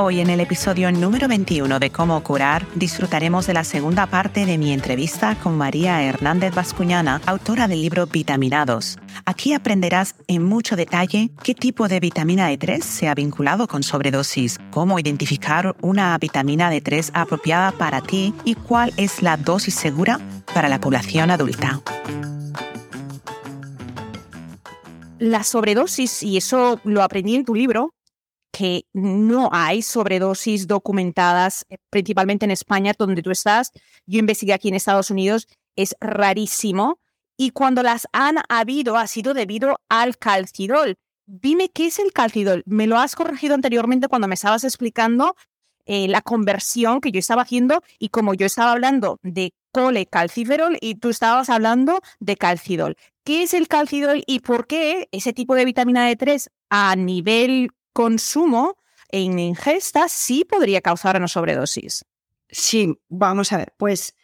Hoy en el episodio número 21 de Cómo curar disfrutaremos de la segunda parte de mi entrevista con María Hernández Bascuñana, autora del libro Vitaminados. Aquí aprenderás en mucho detalle qué tipo de vitamina D3 se ha vinculado con sobredosis, cómo identificar una vitamina D3 apropiada para ti y cuál es la dosis segura para la población adulta. La sobredosis, y eso lo aprendí en tu libro, que no hay sobredosis documentadas, eh, principalmente en España, donde tú estás. Yo investigué aquí en Estados Unidos, es rarísimo. Y cuando las han habido, ha sido debido al calcidol. Dime qué es el calcidol. Me lo has corregido anteriormente cuando me estabas explicando eh, la conversión que yo estaba haciendo y como yo estaba hablando de colecalciferol y tú estabas hablando de calcidol. ¿Qué es el calcidol y por qué ese tipo de vitamina D3 a nivel consumo en ingesta sí podría causar una sobredosis. Sí, vamos a ver, pues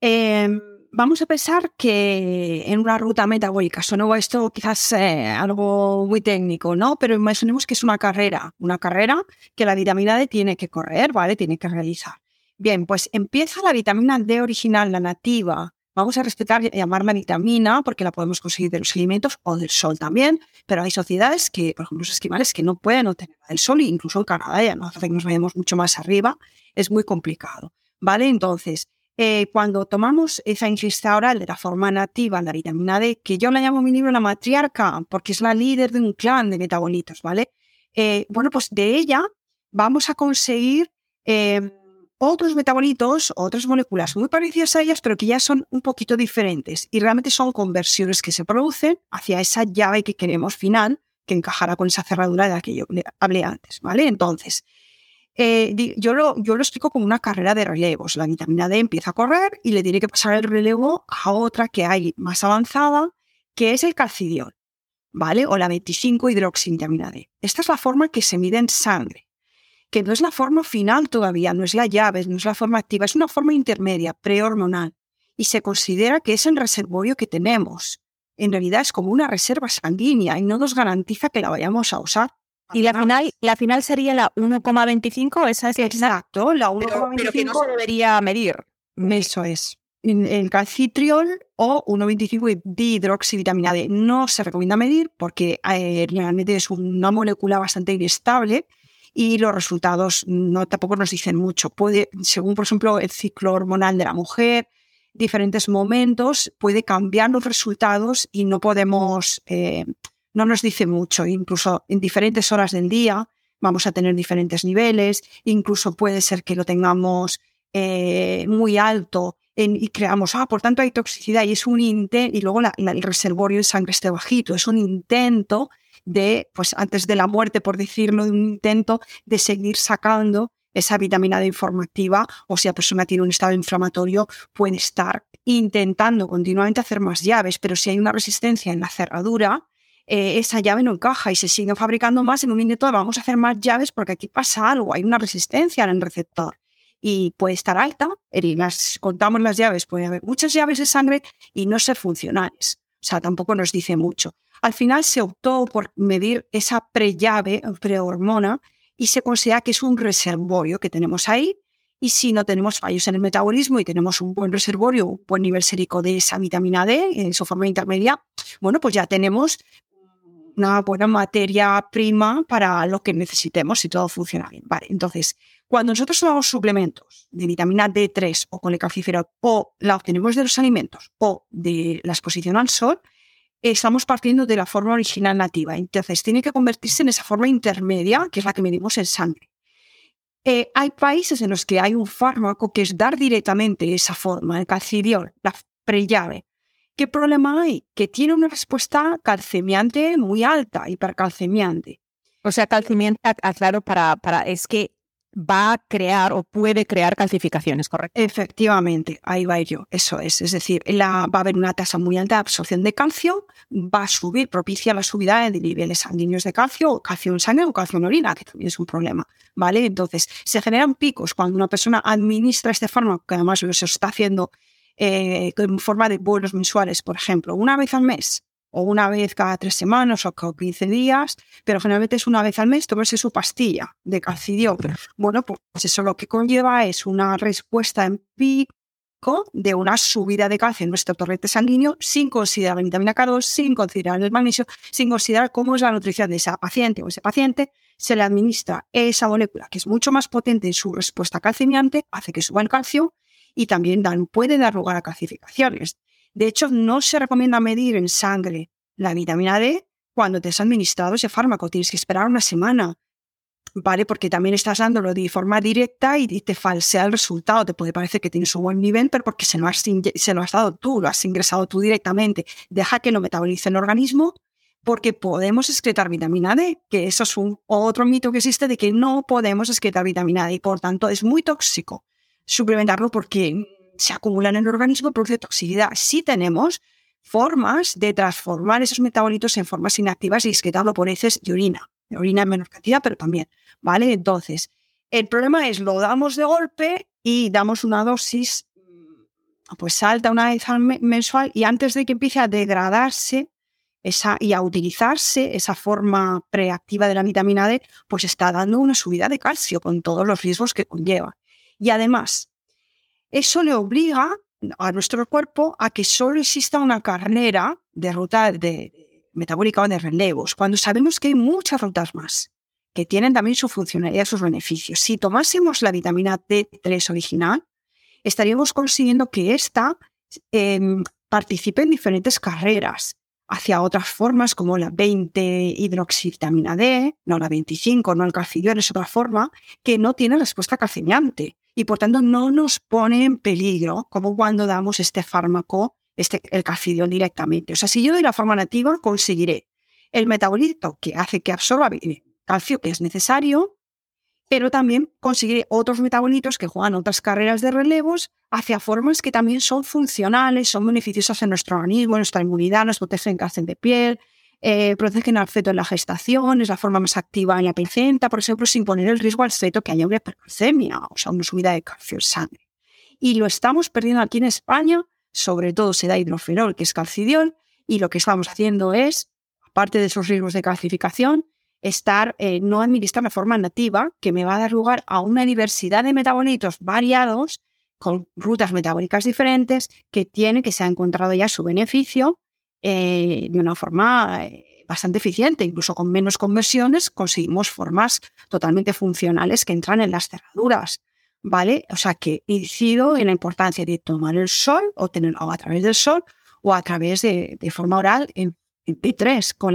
em, vamos a pensar que en una ruta metabólica, sonó esto quizás eh, algo muy técnico, ¿no? Pero imaginemos que es una carrera, una carrera que la vitamina D tiene que correr, ¿vale? Tiene que realizar. Bien, pues empieza la vitamina D original, la nativa, Vamos a respetar llamarla vitamina porque la podemos conseguir de los alimentos o del sol también, pero hay sociedades que, por ejemplo, los esquimales que no pueden obtener del sol, incluso en Canadá, ya no hace que nos vayamos mucho más arriba, es muy complicado. ¿Vale? Entonces, eh, cuando tomamos esa ingesta oral de la forma nativa, la vitamina D, que yo la llamo en mi libro la matriarca, porque es la líder de un clan de metabolitos, ¿vale? Eh, bueno, pues de ella vamos a conseguir eh, otros metabolitos, otras moléculas muy parecidas a ellas, pero que ya son un poquito diferentes y realmente son conversiones que se producen hacia esa llave que queremos final, que encajará con esa cerradura de la que yo hablé antes, ¿vale? Entonces, eh, yo, lo, explico como una carrera de relevos. La vitamina D empieza a correr y le tiene que pasar el relevo a otra que hay más avanzada, que es el calcidiol, ¿vale? O la 25 hidroxivitamina D. Esta es la forma que se mide en sangre que no es la forma final todavía, no es la llave, no es la forma activa, es una forma intermedia, prehormonal, y se considera que es el reservorio que tenemos. En realidad es como una reserva sanguínea y no nos garantiza que la vayamos a usar. Y la final, la final sería la 1,25, esa es Exacto, la 1,25 pero, que no se debería medir. Eso es. El calcitriol o 1,25 dihidroxivitamina D no se recomienda medir porque eh, realmente es una molécula bastante inestable y los resultados no tampoco nos dicen mucho. Puede, según por ejemplo el ciclo hormonal de la mujer, diferentes momentos, puede cambiar los resultados y no podemos, eh, no nos dice mucho. Incluso en diferentes horas del día vamos a tener diferentes niveles, incluso puede ser que lo tengamos eh, muy alto y creamos, ah, por tanto hay toxicidad y es un intento, y luego el reservorio de sangre esté bajito, es un intento de, pues antes de la muerte, por decirlo, de un intento de seguir sacando esa vitamina D informativa o si la persona tiene un estado inflamatorio puede estar intentando continuamente hacer más llaves, pero si hay una resistencia en la cerradura, eh, esa llave no encaja y se sigue fabricando más en un intento vamos a hacer más llaves porque aquí pasa algo, hay una resistencia en el receptor y puede estar alta, y las, contamos las llaves, puede haber muchas llaves de sangre y no ser funcionales. O sea, tampoco nos dice mucho. Al final se optó por medir esa prellave, prehormona, y se considera que es un reservorio que tenemos ahí. Y si no tenemos fallos en el metabolismo y tenemos un buen reservorio, un buen nivel sérico de esa vitamina D en su forma intermedia, bueno, pues ya tenemos una buena materia prima para lo que necesitemos si todo funciona bien. Vale, entonces, cuando nosotros tomamos suplementos de vitamina D3 o colecalciferol o la obtenemos de los alimentos o de la exposición al sol, estamos partiendo de la forma original nativa. Entonces, tiene que convertirse en esa forma intermedia, que es la que medimos en sangre. Eh, hay países en los que hay un fármaco que es dar directamente esa forma, el calcidiol, la prellave. ¿Qué problema hay? Que tiene una respuesta calcemiante muy alta, hipercalcemiante. O sea, calcemiante, aclaro, para, para, es que va a crear o puede crear calcificaciones, ¿correcto? Efectivamente, ahí va yo, eso es. Es decir, la, va a haber una tasa muy alta de absorción de calcio, va a subir, propicia la subida de niveles sanguíneos de calcio, calcio en sangre o calcio en orina, que también es un problema, ¿vale? Entonces, se generan picos cuando una persona administra este fármaco, que además se está haciendo eh, en forma de vuelos mensuales, por ejemplo, una vez al mes, o una vez cada tres semanas o cada 15 días, pero generalmente es una vez al mes tomarse su pastilla de calcidio. Bueno, pues eso lo que conlleva es una respuesta en pico de una subida de calcio en nuestro torrente sanguíneo sin considerar la vitamina K2, sin considerar el magnesio, sin considerar cómo es la nutrición de esa paciente o ese paciente, se le administra esa molécula que es mucho más potente en su respuesta calcimiante, hace que suba el calcio y también dan, puede dar lugar a calcificaciones. De hecho, no se recomienda medir en sangre la vitamina D cuando te has administrado ese fármaco. Tienes que esperar una semana, ¿vale? Porque también estás dándolo de forma directa y te falsea el resultado. Te puede parecer que tienes un buen nivel, pero porque se lo, has, se lo has dado tú, lo has ingresado tú directamente. Deja que lo metabolice el organismo porque podemos excretar vitamina D, que eso es un otro mito que existe de que no podemos excretar vitamina D y por tanto es muy tóxico suplementarlo porque se acumulan en el organismo produce toxicidad. Sí tenemos formas de transformar esos metabolitos en formas inactivas y excretarlo por heces de orina. De orina en menor cantidad, pero también. ¿Vale? Entonces, el problema es lo damos de golpe y damos una dosis mm, pues alta una vez mensual y antes de que empiece a degradarse esa, y a utilizarse esa forma preactiva de la vitamina D, pues está dando una subida de calcio con todos los riesgos que conlleva. Y además, eso le obliga a nuestro cuerpo a que solo exista una carrera de ruta de, metabólica o de relevos, cuando sabemos que hay muchas rutas más que tienen también su funcionalidad, sus beneficios. Si tomásemos la vitamina D3 original, estaríamos consiguiendo que ésta em, participe en diferentes carreras hacia otras formas como la 20 hidroxivitamina D, no la 25, no el calcidiol, es otra forma que no tiene respuesta calcimiante y por tanto no nos pone en peligro como cuando damos este fármaco, este, el calcidiol directamente. O sea, si yo doy la forma nativa, conseguiré el metabolito que hace que absorba calcio que es necesario, pero también conseguiré otros metabolitos que juegan otras carreras de relevos hacia formas que también son funcionales, son beneficiosas en nuestro organismo, en nuestra inmunidad, nos protegen cáncer de piel, eh, protegen al feto en la gestación, es la forma más activa en la placenta, por ejemplo, sin poner el riesgo al feto que haya una hipercalcemia, o sea, una subida de calcio en sangre. Y lo estamos perdiendo aquí en España, sobre todo se da hidrofenol, que es calcidiol, y lo que estamos haciendo es, aparte de esos riesgos de calcificación, estar, eh, no administrar de forma nativa, que me va a dar lugar a una diversidad de metabolitos variados, con rutas metabólicas diferentes, que tiene, que se ha encontrado ya su beneficio eh, de una forma eh, bastante eficiente, incluso con menos conversiones conseguimos formas totalmente funcionales que entran en las cerraduras. ¿Vale? O sea que incido en la importancia de tomar el sol o tenerlo a través del sol o a través de, forma oral en, P3 con.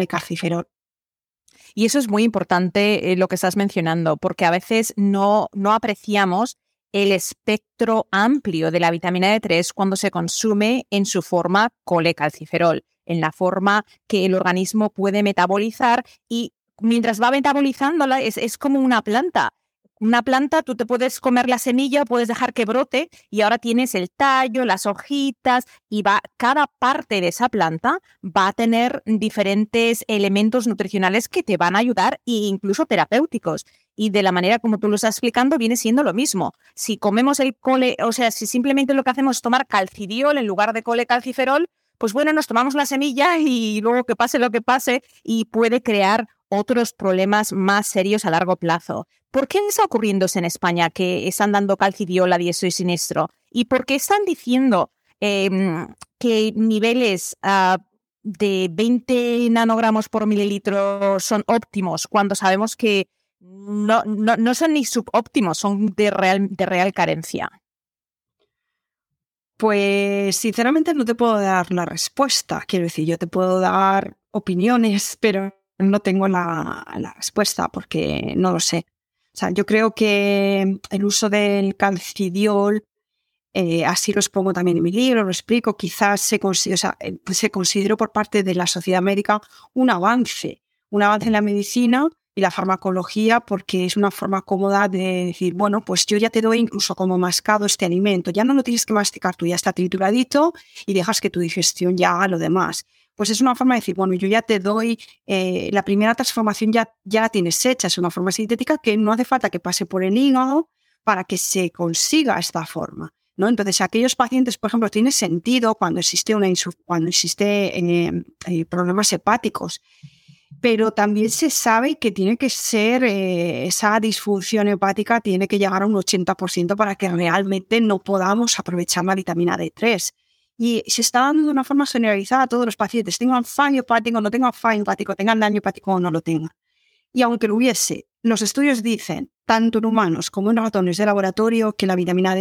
Y eso es muy importante eh, lo que estás mencionando, porque a veces no, no apreciamos el espectro amplio de la vitamina D3 cuando se consume en su forma colecalciferol en la forma que el organismo puede metabolizar y mientras va metabolizándola es, es como una planta. Una planta, tú te puedes comer la semilla, puedes dejar que brote y ahora tienes el tallo, las hojitas y va, cada parte de esa planta va a tener diferentes elementos nutricionales que te van a ayudar e incluso terapéuticos. Y de la manera como tú lo estás explicando, viene siendo lo mismo. Si comemos el cole, o sea, si simplemente lo que hacemos es tomar calcidiol en lugar de cole calciferol, pues bueno, nos tomamos la semilla y luego que pase lo que pase y puede crear otros problemas más serios a largo plazo. ¿Por qué está ocurriéndose en España que están dando calcidiol a diestro y siniestro? ¿Y por qué están diciendo em, que niveles ah, de 20 nanogramos por mililitro son óptimos cuando sabemos que no, no, son ni subóptimos, son de real, de real carencia? Pues sinceramente no te puedo dar la respuesta. Quiero decir, yo te puedo dar opiniones, pero no tengo la, respuesta porque no lo sé. O sea, yo creo que el uso del calcidiol, eh, así lo expongo también en mi libro, lo explico, quizás se, eh, se consideró por parte de la sociedad médica un avance, un avance en la medicina y la farmacología porque es una forma cómoda de decir, bueno, pues yo ya te doy incluso como mascado este alimento, ya no lo tienes que masticar tú, ya está trituradito y dejas que tu digestión ya haga lo demás. Pues es una forma de decir, bueno, yo ya te doy, eh, la primera transformación ya, ya la tienes hecha, es una forma sintética que no hace falta que pase por el hígado para que se consiga esta forma. ¿no? Entonces, aquellos pacientes, por ejemplo, tiene sentido cuando existe, una cuando existe eh, eh, problemas hepáticos pero también se sabe que tiene que ser eh, esa disfunción hepática, tiene que llegar a un 80% para que realmente no podamos aprovechar la vitamina D3. Y se está dando de una forma generalizada a todos los pacientes, tengan fallo hepático, no tengan fallo hepático, tengan daño hepático o no lo tengan. Y aunque lo hubiese, los estudios dicen, tanto en humanos como en ratones de laboratorio, que la vitamina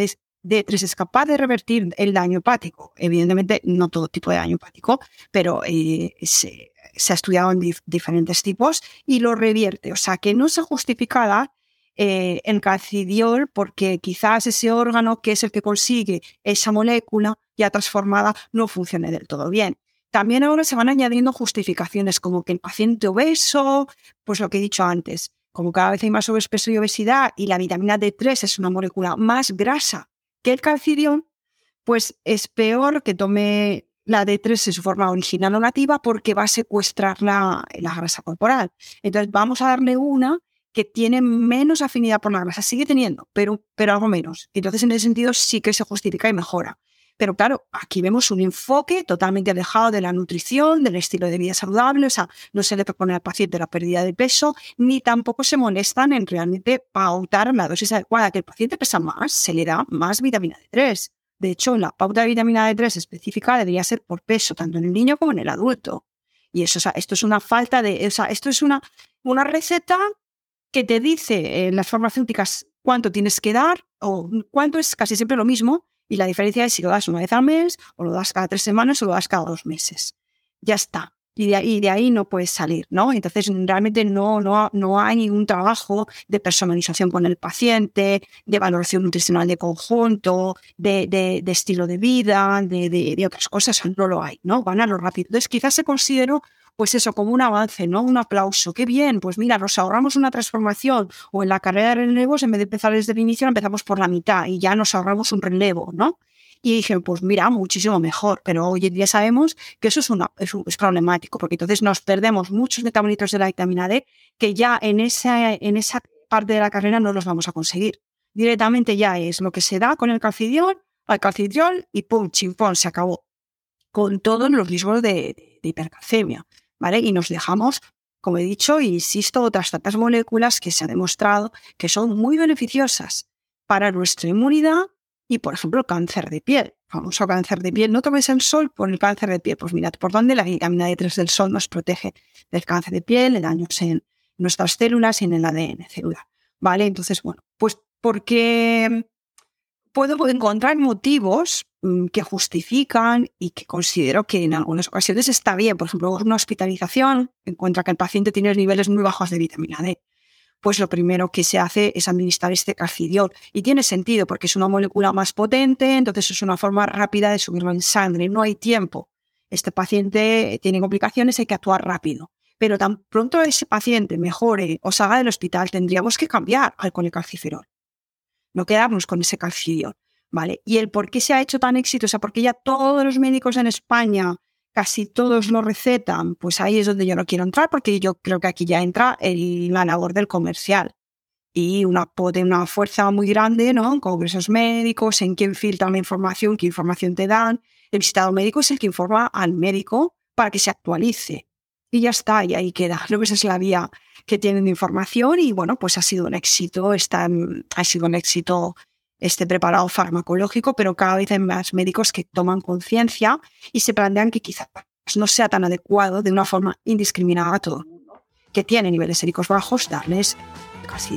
D3 es capaz de revertir el daño hepático. Evidentemente, no todo tipo de daño hepático, pero eh, se, ha estudiado en diferentes tipos y lo revierte. O sea, que no se justifica dar eh, el calcidiol porque quizás ese órgano que es el que consigue esa molécula ya transformada no funcione del todo bien. También ahora se van añadiendo justificaciones como que el paciente obeso, pues lo que he dicho antes, como cada vez hay más sobrepeso y obesidad y la vitamina D3 es una molécula más grasa que el calcidiol, pues es peor que tome la D3 es su forma original o nativa porque va a secuestrar la, grasa corporal. Entonces vamos a darle una que tiene menos afinidad por la grasa, sigue teniendo, pero, pero algo menos. Entonces en ese sentido sí que se justifica y mejora. Pero claro, aquí vemos un enfoque totalmente alejado de la nutrición, del estilo de vida saludable, o sea, no se le propone al paciente la pérdida de peso, ni tampoco se molestan en realmente pautar la dosis adecuada, que el paciente pesa más, se le da más vitamina D3. De hecho, la pauta de vitamina D3 específica debería ser por peso, tanto en el niño como en el adulto. Y eso, o sea, esto es una falta de, o sea, esto es una, una receta que te dice en las farmacéuticas cuánto tienes que dar o cuánto es casi siempre lo mismo y la diferencia es si lo das una vez al mes o lo das cada tres semanas o lo das cada dos meses. Ya está y de, ahí, no puedes salir, ¿no? Entonces realmente no, no, no hay ningún trabajo de personalización con el paciente, de valoración nutricional de conjunto, de, estilo de vida, de, de, otras cosas, no lo hay, ¿no? Van a lo rápido. Entonces quizás se consideró pues eso, como un avance, ¿no? Un aplauso. Qué bien, pues mira, nos ahorramos una transformación o en la carrera de relevos, en vez de empezar desde el inicio, empezamos por la mitad y ya nos ahorramos un relevo, ¿no? Y dije, pues mira, muchísimo mejor. Pero hoy en día sabemos que eso es, una, es, problemático, porque entonces nos perdemos muchos metabolitos de la vitamina D que ya en esa, en esa parte de la carrera no los vamos a conseguir. Directamente ya es lo que se da con el calcidiol, al calcidiol y pum, chimpón, se acabó. Con todos los riesgos de, de hipercalcemia, ¿vale? Y nos dejamos como he dicho, insisto, otras tantas moléculas que se ha demostrado que son muy beneficiosas para nuestra inmunidad y, por ejemplo, el cáncer de piel. Famoso cáncer de piel. No tomes el sol por el cáncer de piel. Pues mirad por dónde la vitamina D3 del sol nos protege del cáncer de piel, de daños en nuestras células y en el ADN celular. ¿Vale? Entonces, bueno, pues porque puedo encontrar motivos que justifican y que considero que en algunas ocasiones está bien. Por ejemplo, una hospitalización encuentra que el paciente tiene niveles muy bajos de vitamina D pues lo primero que se hace es administrar este calcidiol. Y tiene sentido porque es una molécula más potente, entonces es una forma rápida de subirlo en sangre. No hay tiempo. Este paciente tiene complicaciones, hay que actuar rápido. Pero tan pronto ese paciente mejore o salga del hospital, tendríamos que cambiar al con el calciferol. No quedarnos con ese calcidiol. Y el por qué se ha hecho tan exitoso, porque ya todos los médicos en España casi todos lo recetan, pues ahí es donde yo no quiero entrar porque yo creo que aquí ya entra el, la labor del comercial y una, una fuerza muy grande, ¿no? En congresos médicos, en quién filtra la información, qué información te dan. El visitado médico es el que informa al médico para que se actualice. Y ya está, y ahí queda. Que esa es la vía que tienen de información y bueno, pues ha sido un éxito, ha sido un éxito este preparado farmacológico, pero cada vez hay más médicos que toman conciencia y se plantean que quizás no sea tan adecuado de una forma indiscriminada a todo el mundo que tiene niveles séricos bajos darles casi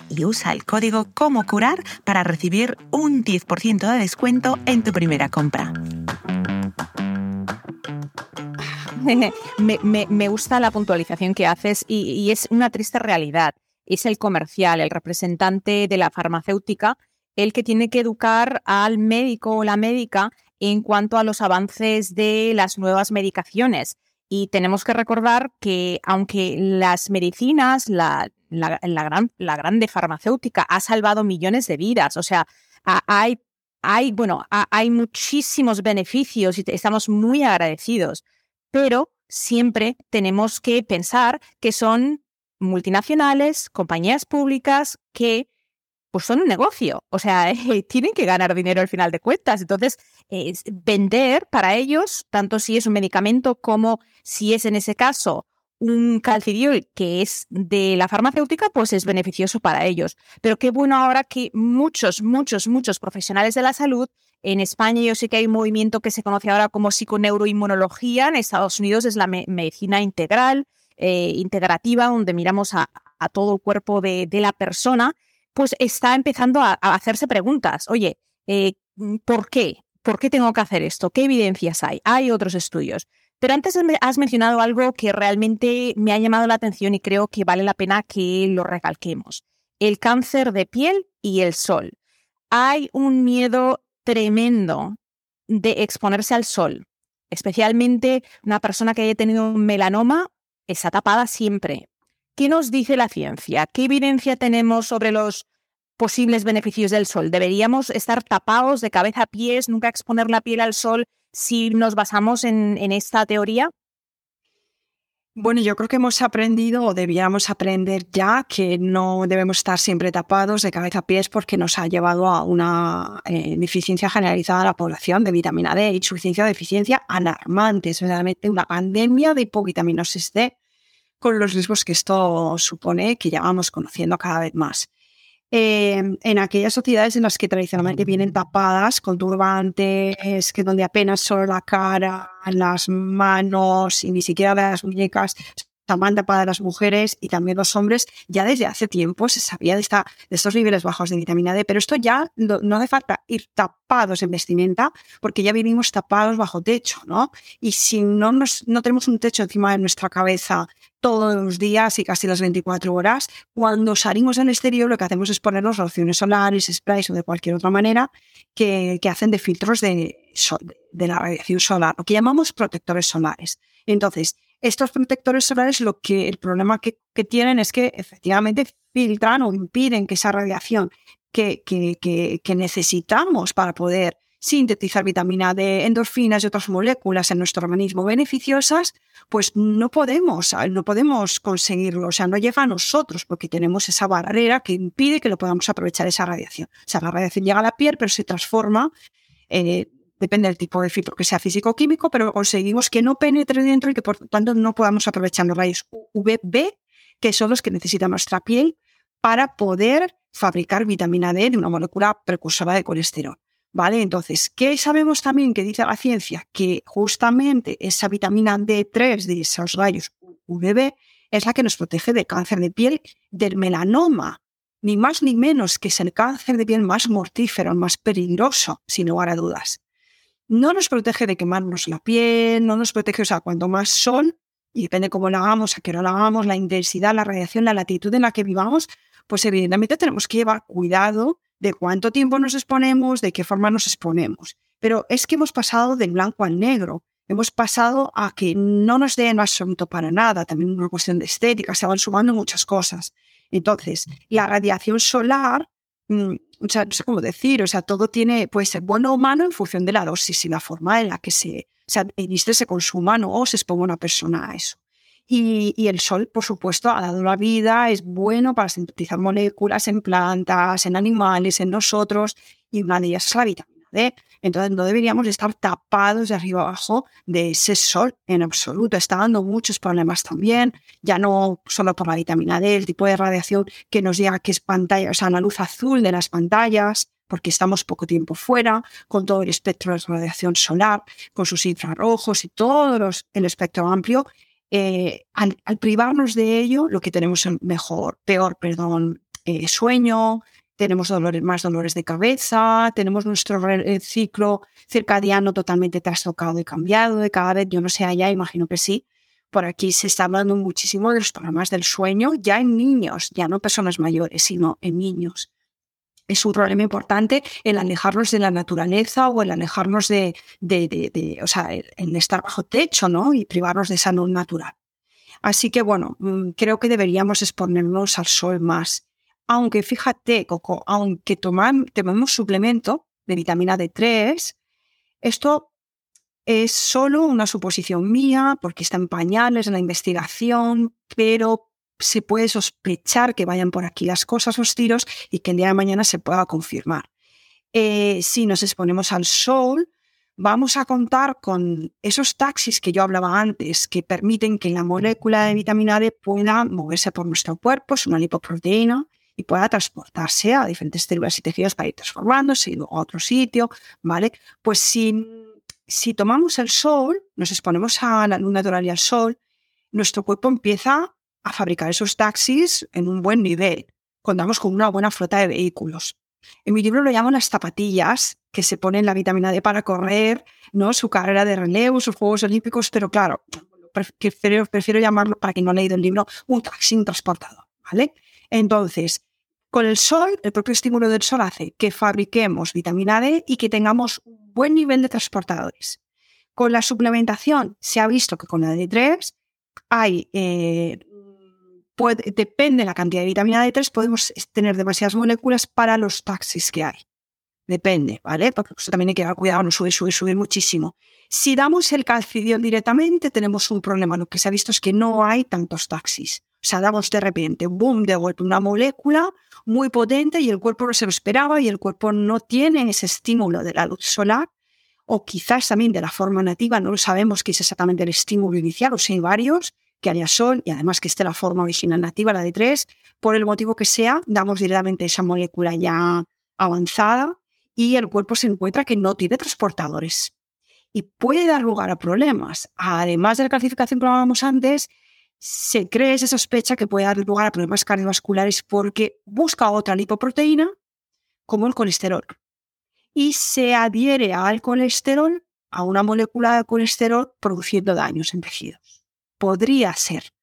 y usa el código como curar para recibir un 10% de descuento en tu primera compra. me, gusta la puntualización que haces y, es una triste realidad. Es el comercial, el representante de la farmacéutica, el que tiene que educar al médico o la médica en cuanto a los avances de las nuevas medicaciones. Y tenemos que recordar que aunque las medicinas, la, la, gran, la grande farmacéutica ha salvado millones de vidas. O sea, hay, hay, bueno, hay muchísimos beneficios y estamos muy agradecidos, pero siempre tenemos que pensar que son multinacionales, compañías públicas que pues son un negocio, o sea, tienen que ganar dinero al final de cuentas. Entonces, vender para ellos, tanto si es un medicamento como si es en ese caso un calcidiol que es de la farmacéutica, pues es beneficioso para ellos. Pero qué bueno ahora que muchos, muchos, muchos profesionales de la salud, en España yo sé que hay un movimiento que se conoce ahora como psiconeuroinmunología, en Estados Unidos es la medicina integral, eh, integrativa, donde miramos a, todo el cuerpo de, la persona, pues está empezando a, hacerse preguntas. Oye, eh, ¿por qué? ¿Por qué tengo que hacer esto? ¿Qué evidencias hay? Hay otros estudios. Pero antes has mencionado algo que realmente me ha llamado la atención y creo que vale la pena que lo recalquemos. El cáncer de piel y el sol. Hay un miedo tremendo de exponerse al sol, especialmente una persona que haya tenido un melanoma está tapada siempre. ¿Qué nos dice la ciencia? ¿Qué evidencia tenemos sobre los posibles beneficios del sol? ¿Deberíamos estar tapados de cabeza a pies, nunca exponer la piel al sol si nos basamos en, esta teoría? Bueno, yo creo que hemos aprendido o debíamos aprender ya que no debemos estar siempre tapados de cabeza a pies porque nos ha llevado a una eh, deficiencia generalizada de la población de vitamina D, insuficiencia de deficiencia alarmante, es realmente una pandemia de hipovitaminosis D con los riesgos que esto supone que ya vamos conociendo cada vez más. Em, en aquellas sociedades en las que tradicionalmente vienen tapadas con turbantes, que donde apenas solo la cara, las manos y ni siquiera las muñecas estaban tapadas las mujeres y también los hombres, ya desde hace tiempo se sabía de, esta, de estos niveles bajos de vitamina D, pero esto ya no, hace falta ir tapados en vestimenta porque ya vivimos tapados bajo techo, ¿no? Y si no, nos, no tenemos un techo encima de nuestra cabeza todos los días y casi las 24 horas. Cuando salimos al exterior lo que hacemos es ponernos lociones solares, sprays o de cualquier otra manera que, hacen de filtros de, la radiación solar, lo que llamamos protectores solares. Entonces, estos protectores solares lo que el problema que, tienen es que efectivamente filtran o impiden que esa radiación que, que necesitamos para poder sintetizar vitamina D, endorfinas y otras moléculas en nuestro organismo beneficiosas, pues no podemos, ah, no podemos conseguirlo, o sea, no llega a nosotros porque tenemos esa barrera que impide que lo podamos aprovechar esa radiación. O sea, la radiación llega a la piel, pero se transforma, eh, depende del tipo de filtro que sea físico-químico, pero conseguimos que no penetre dentro y que por tanto no podamos aprovechar los rayos UVB, que son los que necesita nuestra piel para poder fabricar vitamina D de una molécula precursora de colesterol. ¿Vale? Entonces, ¿qué sabemos también que dice la ciencia? Que justamente esa vitamina D3 de esos rayos UVB es la que nos protege del cáncer de piel, del melanoma, ni más ni menos que es el cáncer de piel más mortífero, más peligroso, sin lugar a dudas. No nos protege de quemarnos la piel, no nos protege, o sea, cuanto más sol, y depende cómo lo hagamos, a qué hora lo hagamos, la intensidad, la radiación, la latitud en la que vivamos, pues evidentemente tenemos que llevar cuidado de cuánto tiempo nos exponemos, de qué forma nos exponemos. Pero es que hemos pasado del blanco al negro. Hemos pasado a que no nos den absoluto para nada, también una cuestión de estética, se van sumando muchas cosas. Entonces, la radiación solar, mm, o sea, no sé cómo decir, o sea, todo tiene, puede ser bueno o malo en función de la dosis y la forma en la que se, se administre, se consuma o se exponga una persona a eso. Y, el sol, por supuesto, ha dado la vida, es bueno para sintetizar moléculas en plantas, en animales, en nosotros, y una de ellas es la vitamina D. Entonces no deberíamos estar tapados de arriba abajo de ese sol en absoluto. Está dando muchos problemas también, ya no solo por la vitamina D, el tipo de radiación que nos llega, que es pantalla, o sea, la luz azul de las pantallas, porque estamos poco tiempo fuera, con todo el espectro de radiación solar, con sus infrarrojos y todo el espectro amplio, eh, al, privarnos de ello, lo que tenemos es mejor, peor, perdón, eh, sueño, tenemos dolores, más dolores de cabeza, tenemos nuestro eh, ciclo circadiano totalmente trastocado y cambiado de cada vez, yo no sé allá, imagino que sí. Por aquí se está hablando muchísimo de los problemas del sueño, ya en niños, ya no personas mayores, sino en niños es un problema importante el alejarnos de la naturaleza o el alejarnos de, o sea, en estar bajo techo, ¿no? Y privarnos de salud natural. Así que bueno, mm, creo que deberíamos exponernos al sol más. Aunque fíjate, Coco, aunque tomemos suplemento de vitamina D3, esto es solo una suposición mía porque está en pañales en la investigación, pero se puede sospechar que vayan por aquí las cosas, los tiros, y que el día de mañana se pueda confirmar. Eh, si nos exponemos al sol, vamos a contar con esos taxis que yo hablaba antes, que permiten que la molécula de vitamina D pueda moverse por nuestro cuerpo, es una lipoproteína, y pueda transportarse a diferentes células y tejidos para ir transformándose a otro sitio, ¿vale? Pues si, si tomamos el sol, nos exponemos a la luz natural y al sol, nuestro cuerpo empieza a fabricar esos taxis en un buen nivel. Contamos con una buena flota de vehículos. En mi libro lo llamo las zapatillas que se ponen la vitamina D para correr, ¿no? Su carrera de relevo, sus Juegos Olímpicos, pero claro, prefiero, llamarlo, para quien no ha leído el libro, un taxi transportador, ¿vale? Entonces, con el sol, el propio estímulo del sol hace que fabriquemos vitamina D y que tengamos un buen nivel de transportadores. Con la suplementación se ha visto que con la D3 hay eh, depende de la cantidad de vitamina D3, podemos tener demasiadas moléculas para los taxis que hay. Depende, ¿vale? Porque eso también hay que dar cuidado, no sube, sube, sube muchísimo. Si damos el calcidiol directamente, tenemos un problema. Lo que se ha visto es que no hay tantos taxis. O sea, damos de repente, boom, de golpe una molécula muy potente y el cuerpo no se lo esperaba y el cuerpo no tiene ese estímulo de la luz solar o quizás también de la forma nativa, no lo sabemos qué es exactamente el estímulo inicial, o si hay varios, que haya sol y además que esté la forma original nativa, la de 3, por el motivo que sea, damos directamente esa molécula ya avanzada y el cuerpo se encuentra que no tiene transportadores. Y puede dar lugar a problemas. Además de la calcificación que hablábamos antes, se cree, esa sospecha que puede dar lugar a problemas cardiovasculares porque busca otra lipoproteína, como el colesterol. Y se adhiere al colesterol, a una molécula de colesterol, produciendo daños en tejidos podría ser.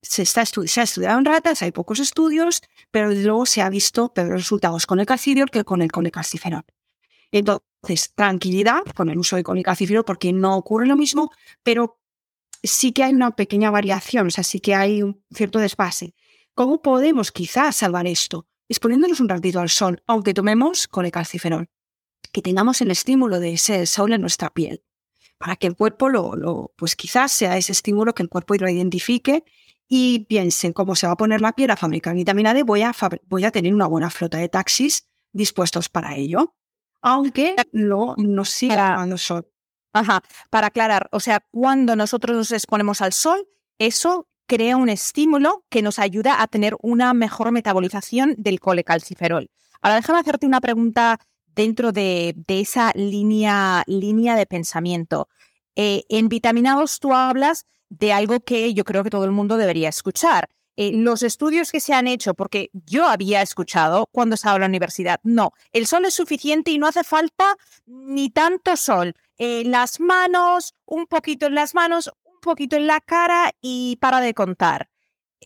Se, está se ha estudiado en ratas, hay pocos estudios, pero luego se ha visto peores resultados con el calcidiol que con el colecalciferol. Entonces, tranquilidad con el uso de colecalciferol porque no ocurre lo mismo, pero sí que hay una pequeña variación, o sea, sí que hay un cierto desfase. ¿Cómo podemos quizás salvar esto? Exponiéndonos un ratito al sol, aunque tomemos colecalciferol, que tengamos el estímulo de ese sol en nuestra piel para que el cuerpo lo, pues quizás sea ese estímulo que el cuerpo lo identifique y piense cómo se va a poner la piel a fabricar vitamina D, voy a, voy a tener una buena flota de taxis dispuestos para ello, aunque no, no siga para, sol. Ajá, para aclarar, o sea, cuando nosotros nos exponemos al sol, eso crea un estímulo que nos ayuda a tener una mejor metabolización del colecalciferol. Ahora déjame hacerte una pregunta dentro de, esa línea, línea de pensamiento. Eh, en Vitaminados tú hablas de algo que yo creo que todo el mundo debería escuchar. Eh, los estudios que se han hecho, porque yo había escuchado cuando estaba en la universidad, no, el sol es suficiente y no hace falta ni tanto sol. Eh, las manos, un poquito en las manos, un poquito en la cara y para de contar.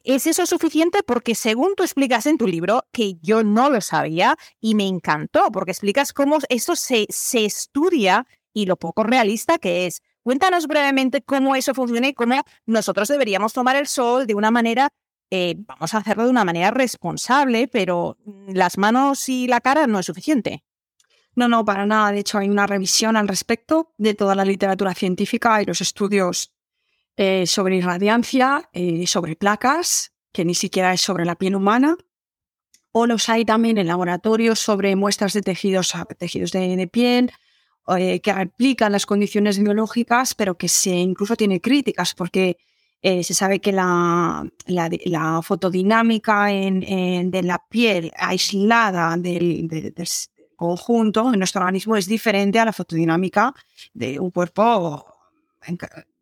¿Es eso suficiente? Porque según tú explicas en tu libro, que yo no lo sabía y me encantó, porque explicas cómo esto se, se estudia y lo poco realista que es. Cuéntanos brevemente cómo eso funciona y cómo nosotros deberíamos tomar el sol de una manera, eh, vamos a hacerlo de una manera responsable, pero las manos y la cara no es suficiente. No, no, para nada. De hecho, hay una revisión al respecto de toda la literatura científica y los estudios eh, sobre irradiancia, eh, sobre placas, que ni siquiera es sobre la piel humana, o los hay también en laboratorios sobre muestras de tejidos, tejidos de, piel, eh, que replican las condiciones biológicas, pero que se incluso tiene críticas, porque se sabe que la, la, fotodinámica de la piel aislada del, del, conjunto en nuestro organismo es diferente a la fotodinámica de un cuerpo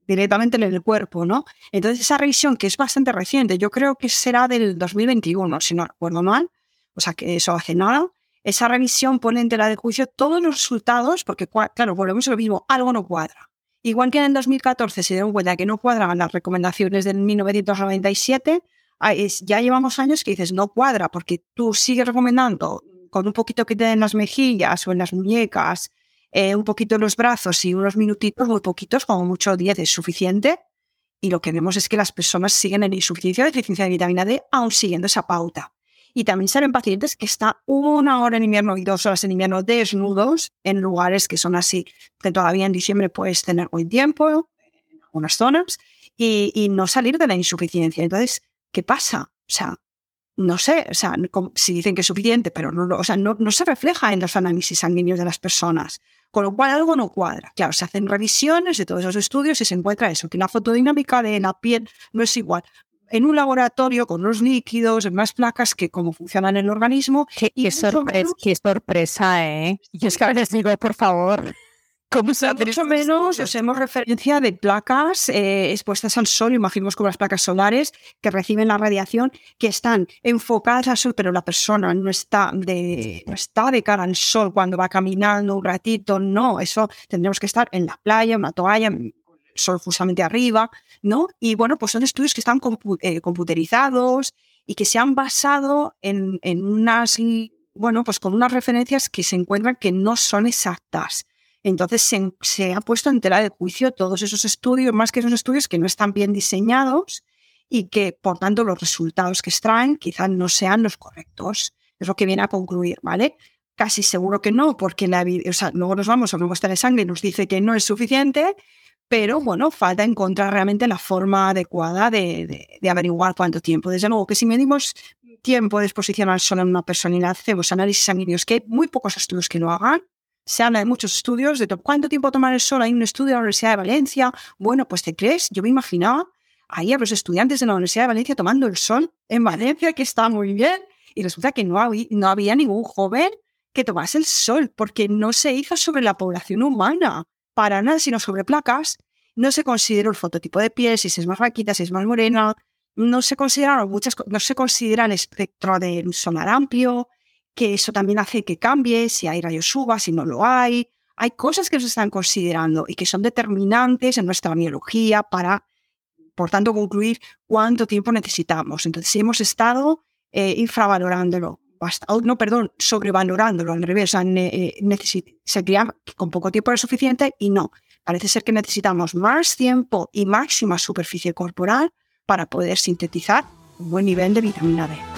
directamente en el cuerpo, ¿no? Entonces esa revisión que es bastante reciente, yo creo que será del 2021, si no recuerdo mal, o sea que eso hace nada, esa revisión pone en tela de juicio todos los resultados, porque claro, volvemos a lo mismo, algo no cuadra. Igual que en el 2014 se dieron cuenta que no cuadraban las recomendaciones del 1997, ya llevamos años que dices no cuadra, porque tú sigues recomendando con un poquito que te den las mejillas o en las muñecas, eh, un poquito los brazos y unos minutitos, muy poquitos, como mucho 10 es suficiente. Y lo que vemos es que las personas siguen en insuficiencia o deficiencia de vitamina D, aún siguiendo esa pauta. Y también salen pacientes que están una hora en invierno y dos horas en invierno desnudos en lugares que son así, que todavía en diciembre puedes tener buen tiempo en algunas zonas y, no salir de la insuficiencia. Entonces, ¿qué pasa? O sea, no sé, o sea, si dicen que es suficiente, pero no, o sea, no, se refleja en los análisis sanguíneos de las personas. Con lo cual algo no cuadra. Claro, se hacen revisiones de todos esos estudios y se encuentra eso, que la fotodinámica de la piel no es igual en un laboratorio con los líquidos, en más placas que cómo funcionan en el organismo. Qué, qué, qué sorpresa, ¿eh? Yo es que a veces digo, por favor, ¿Cómo Mucho menos hacemos referencia de placas eh, expuestas al sol, imaginemos como las placas solares que reciben la radiación, que están enfocadas al sol, pero la persona no está de, no está de cara al sol cuando va caminando un ratito, no, eso tendríamos que estar en la playa, una toalla, sol justamente arriba, ¿no? Y bueno, pues son estudios que están eh, computerizados y que se han basado en, en unas, bueno, pues con unas referencias que se encuentran que no son exactas. Entonces se, ha puesto en tela de juicio todos esos estudios, más que esos estudios que no están bien diseñados y que, por tanto, los resultados que extraen quizás no sean los correctos. Es lo que viene a concluir, ¿vale? Casi seguro que no, porque luego nos vamos a una muestra de sangre y nos dice que no es suficiente, pero bueno, falta encontrar realmente la forma adecuada de, de, averiguar cuánto tiempo. Desde luego que si medimos tiempo de exposición al sol en una persona y le hacemos análisis sanguíneos, que hay muy pocos estudios que lo hagan, se habla de muchos estudios de cuánto tiempo tomar el sol. Hay un estudio de la Universidad de Valencia. Bueno, pues te crees, yo me imaginaba ahí a los estudiantes de la Universidad de Valencia tomando el sol en Valencia, que está muy bien. Y resulta que no había, ningún joven que tomase el sol, porque no se hizo sobre la población humana, para nada, sino sobre placas. No se consideró el fototipo de piel, si es más raquita, si es más morena. No se consideraron muchas, no se considera el espectro del solar amplio, que eso también hace que cambie, si hay rayos UVA, si no lo hay. Hay cosas que se están considerando y que son determinantes en nuestra biología para, por tanto, concluir cuánto tiempo necesitamos. Entonces, hemos estado eh, infravalorándolo, no, perdón, sobrevalorándolo al revés. O eh, se creía que con poco tiempo era suficiente y no. Parece ser que necesitamos más tiempo y máxima superficie corporal para poder sintetizar un buen nivel de vitamina D.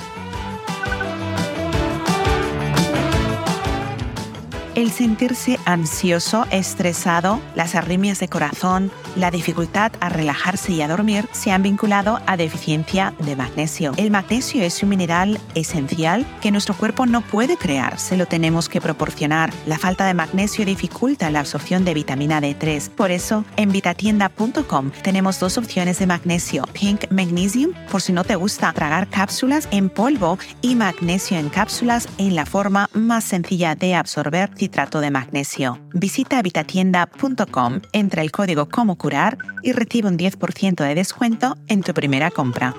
El sentirse ansioso, estresado, las arritmias de corazón, la dificultad a relajarse y a dormir se han vinculado a deficiencia de magnesio. El magnesio es un mineral esencial que nuestro cuerpo no puede crear, se lo tenemos que proporcionar. La falta de magnesio dificulta la absorción de vitamina D3. Por eso, en vitatienda.com tenemos dos opciones de magnesio, Pink Magnesium, por si no te gusta tragar cápsulas en polvo, y magnesio en cápsulas en la forma más sencilla de absorber citrato de magnesio. Visita vitatienda.com, entra el código como curar y recibe un 10% de descuento en tu primera compra.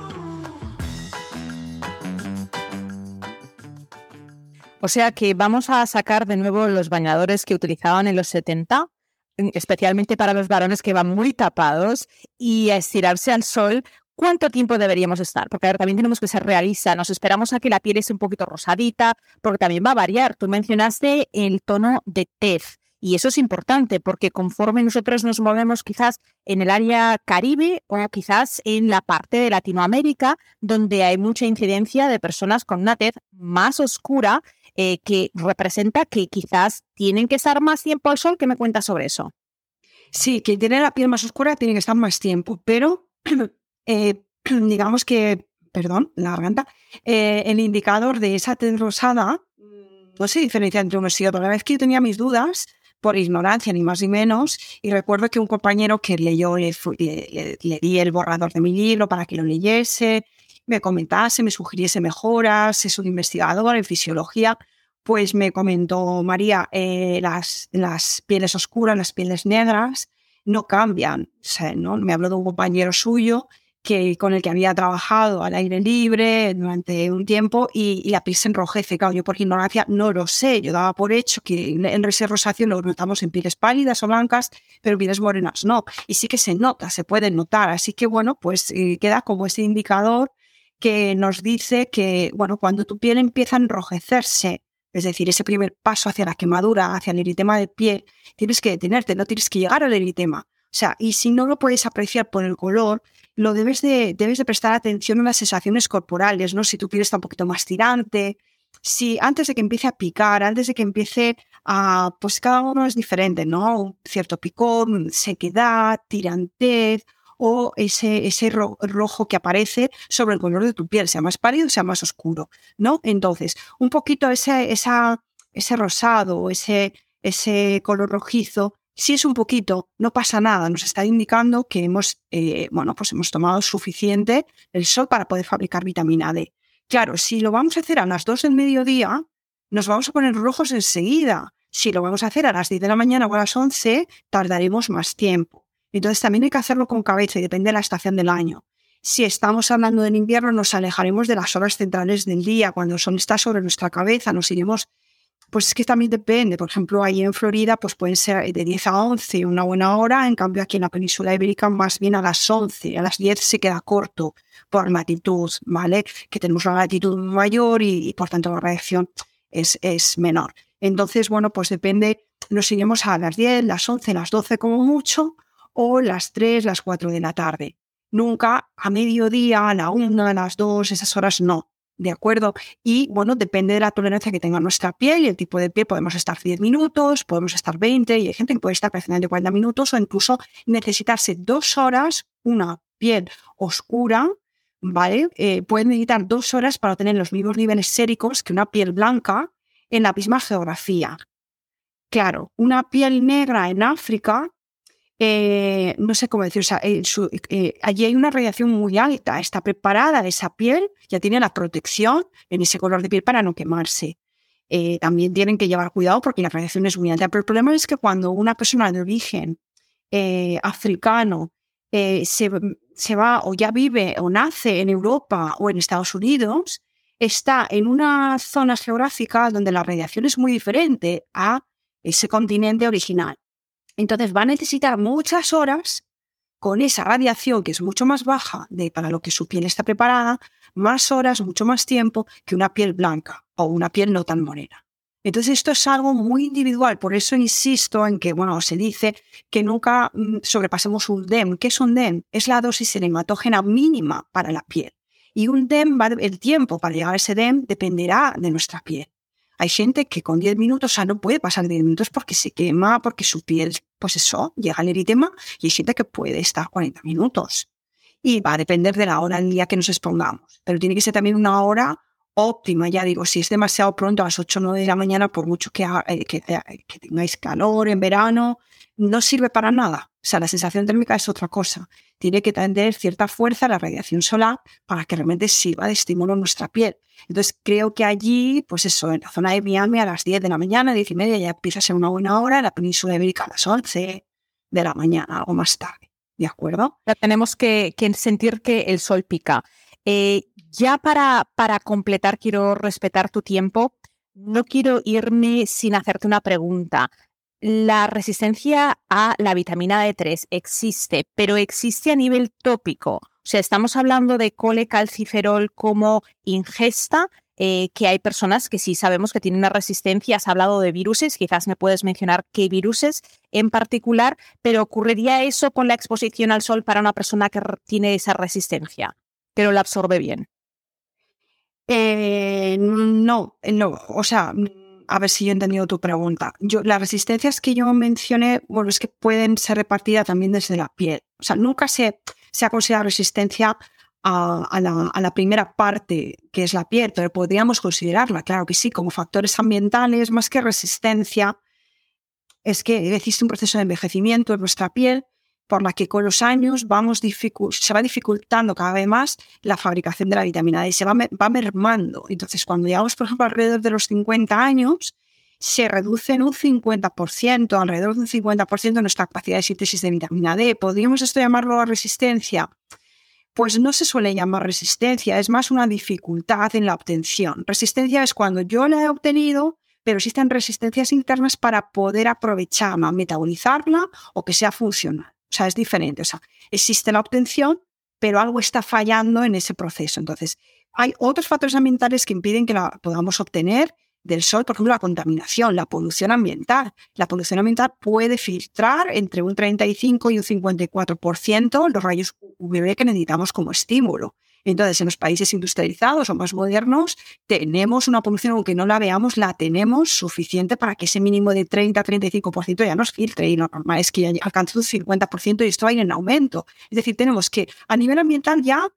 O sea que vamos a sacar de nuevo los bañadores que utilizaban en los 70, especialmente para los varones que van muy tapados, y a estirarse al sol. ¿Cuánto tiempo deberíamos estar? Porque también tenemos que ser realistas. Nos esperamos a que la piel esté un poquito rosadita, porque también va a variar. Tú mencionaste el tono de tez. Y eso es importante porque conforme nosotros nos movemos quizás en el área caribe o quizás en la parte de Latinoamérica, donde hay mucha incidencia de personas con una tez más oscura, eh, que representa que quizás tienen que estar más tiempo al sol. ¿Qué me cuentas sobre eso? Sí, quien tiene la piel más oscura tiene que estar más tiempo, pero eh, digamos que, perdón, la garganta, eh, el indicador de esa tez rosada no se diferencia entre unos y otros. La vez que yo tenía mis dudas, por ignorancia, ni más ni menos, y recuerdo que un compañero que leyó, le, le, di el borrador de mi libro para que lo leyese, me comentase, me sugiriese mejoras, es un investigador en fisiología, pues me comentó María, eh, las, las pieles oscuras, las pieles negras, no cambian. O sea, ¿no? Me habló de un compañero suyo que, con el que había trabajado al aire libre durante un tiempo y, la piel se enrojece. Claro, yo por ignorancia no lo sé. Yo daba por hecho que en, ese rosáceo lo notamos en pieles pálidas o blancas, pero pieles morenas no. Y sí que se nota, se puede notar. Así que bueno, pues eh, queda como ese indicador que nos dice que, bueno, cuando tu piel empieza a enrojecerse, es decir, ese primer paso hacia la quemadura, hacia el eritema de piel, tienes que detenerte, no tienes que llegar al eritema. Sea, y si no lo puedes apreciar por el color, lo debes de, debes de prestar atención a las sensaciones corporales, ¿no? Si tu piel está un poquito más tirante, si antes de que empiece a picar, antes de que empiece a, pues cada uno es diferente, ¿no? Un cierto picón, sequedad, tirantez o ese, ese rojo que aparece sobre el color de tu piel, sea más pálido, sea más oscuro, ¿no? Entonces, un poquito ese, esa, ese rosado, ese, ese color rojizo, si es un poquito, no pasa nada, nos está indicando que hemos, eh, bueno, pues hemos tomado suficiente el sol para poder fabricar vitamina D. Claro, si lo vamos a hacer a las 2 del mediodía, nos vamos a poner rojos enseguida. Si lo vamos a hacer a las 10 de la mañana o a las 11, tardaremos más tiempo. Entonces también hay que hacerlo con cabeza y depende de la estación del año. Si estamos hablando del invierno, nos alejaremos de las horas centrales del día. Cuando el sol está sobre nuestra cabeza, nos iremos pues es que también depende. Por ejemplo, ahí en Florida, pues pueden ser de 10 a 11 una buena hora. En cambio, aquí en la península ibérica, más bien a las 11. A las 10 se queda corto por latitud, ¿vale? Que tenemos una latitud mayor y, por tanto la radiación es, es menor. Entonces, bueno, pues depende. Nos iremos a las 10, las 11, las 12 como mucho, o las 3, las 4 de la tarde. Nunca a mediodía, a la 1, a las 2, esas horas no. ¿De acuerdo? Y bueno, depende de la tolerancia que tenga nuestra piel y el tipo de piel, podemos estar 10 minutos, podemos estar 20 y hay gente que puede estar de 40 minutos o incluso necesitarse dos horas, una piel oscura, ¿vale? Eh, pueden necesitar dos horas para obtener los mismos niveles séricos que una piel blanca en la misma geografía. Claro, una piel negra en África eh, no sé cómo decir, o sea, eh, eh, allí hay una radiación muy alta, está preparada esa piel, ya tiene la protección en ese color de piel para no quemarse. también tienen que llevar cuidado porque la radiación es muy alta, pero el problema es que cuando una persona de origen africano se, se va o ya vive o nace en Europa o en Estados Unidos, está en una zona geográfica donde la radiación es muy diferente a ese continente original. Entonces va a necesitar muchas horas con esa radiación que es mucho más baja de para lo que su piel está preparada, más horas, mucho más tiempo que una piel blanca o una piel no tan morena. Entonces esto es algo muy individual, por eso insisto en que, bueno, se dice que nunca mm, sobrepasemos un DEM. ¿Qué es un DEM? Es la dosis cinematógena mínima para la piel. Y un DEM, el tiempo para llegar a ese DEM dependerá de nuestra piel. Hay gente que con 10 minutos, o sea, no puede pasar 10 minutos porque se quema, porque su piel, pues eso, llega al eritema y hay gente que puede estar 40 minutos. Y va a depender de la hora del día que nos expongamos. Pero tiene que ser también una hora óptima, ya digo, si es demasiado pronto a las 8 o 9 de la mañana, por mucho que, eh, que, tengáis calor en verano, no sirve para nada. O sea, la sensación térmica es otra cosa. Tiene que tener cierta fuerza la radiación solar para que realmente sirva de estímulo a nuestra piel. Entonces, creo que allí, pues eso, en la zona de Miami a las 10 de la mañana, 10 y media, ya empieza a ser una buena hora, en la península ibérica a las 11 de la mañana, algo más tarde. ¿De acuerdo? Ya tenemos que, sentir que el sol pica. Eh, ya para, completar, quiero respetar tu tiempo. No quiero irme sin hacerte una pregunta. La resistencia a la vitamina D3 existe, pero existe a nivel tópico. O sea, estamos hablando de colecalciferol como ingesta, eh, que hay personas que sí sabemos que tienen una resistencia. Has hablado de viruses, quizás me puedes mencionar qué viruses en particular, pero ¿ocurriría eso con la exposición al sol para una persona que tiene esa resistencia, que no la absorbe bien? Eh, no, no, o sea, a ver si yo he entendido tu pregunta. Yo, las resistencias que yo mencioné, bueno, es que pueden ser repartidas también desde la piel. O sea, nunca se, se ha considerado resistencia a, la, a, la, primera parte, que es la piel, pero podríamos considerarla, claro que sí, como factores ambientales, más que resistencia, es que existe un proceso de envejecimiento de nuestra piel por la que con los años se va dificultando cada vez más la fabricación de la vitamina D se va, va mermando. Entonces, cuando llegamos, por ejemplo, alrededor de los 50 años, se reduce en un 50%, alrededor de un 50% nuestra capacidad de síntesis de vitamina D. ¿Podríamos esto llamarlo resistencia? Pues no se suele llamar resistencia, es más una dificultad en la obtención. Resistencia es cuando yo la he obtenido, pero existen resistencias internas para poder aprovecharla, metabolizarla o que sea funcional. O sea, es diferente. O sea, existe la obtención, pero algo está fallando en ese proceso. Entonces, hay otros factores ambientales que impiden que la podamos obtener del sol, por ejemplo, la contaminación, la polución ambiental. La polución ambiental puede filtrar entre un 35 y un 54% los rayos UVB que necesitamos como estímulo. Entonces, en los países industrializados o más modernos, tenemos una polución, aunque no la veamos, la tenemos suficiente para que ese mínimo de 30-35% ya nos filtre. Y lo normal es que ya alcance un 50% y esto va en aumento. Es decir, tenemos que a nivel ambiental ya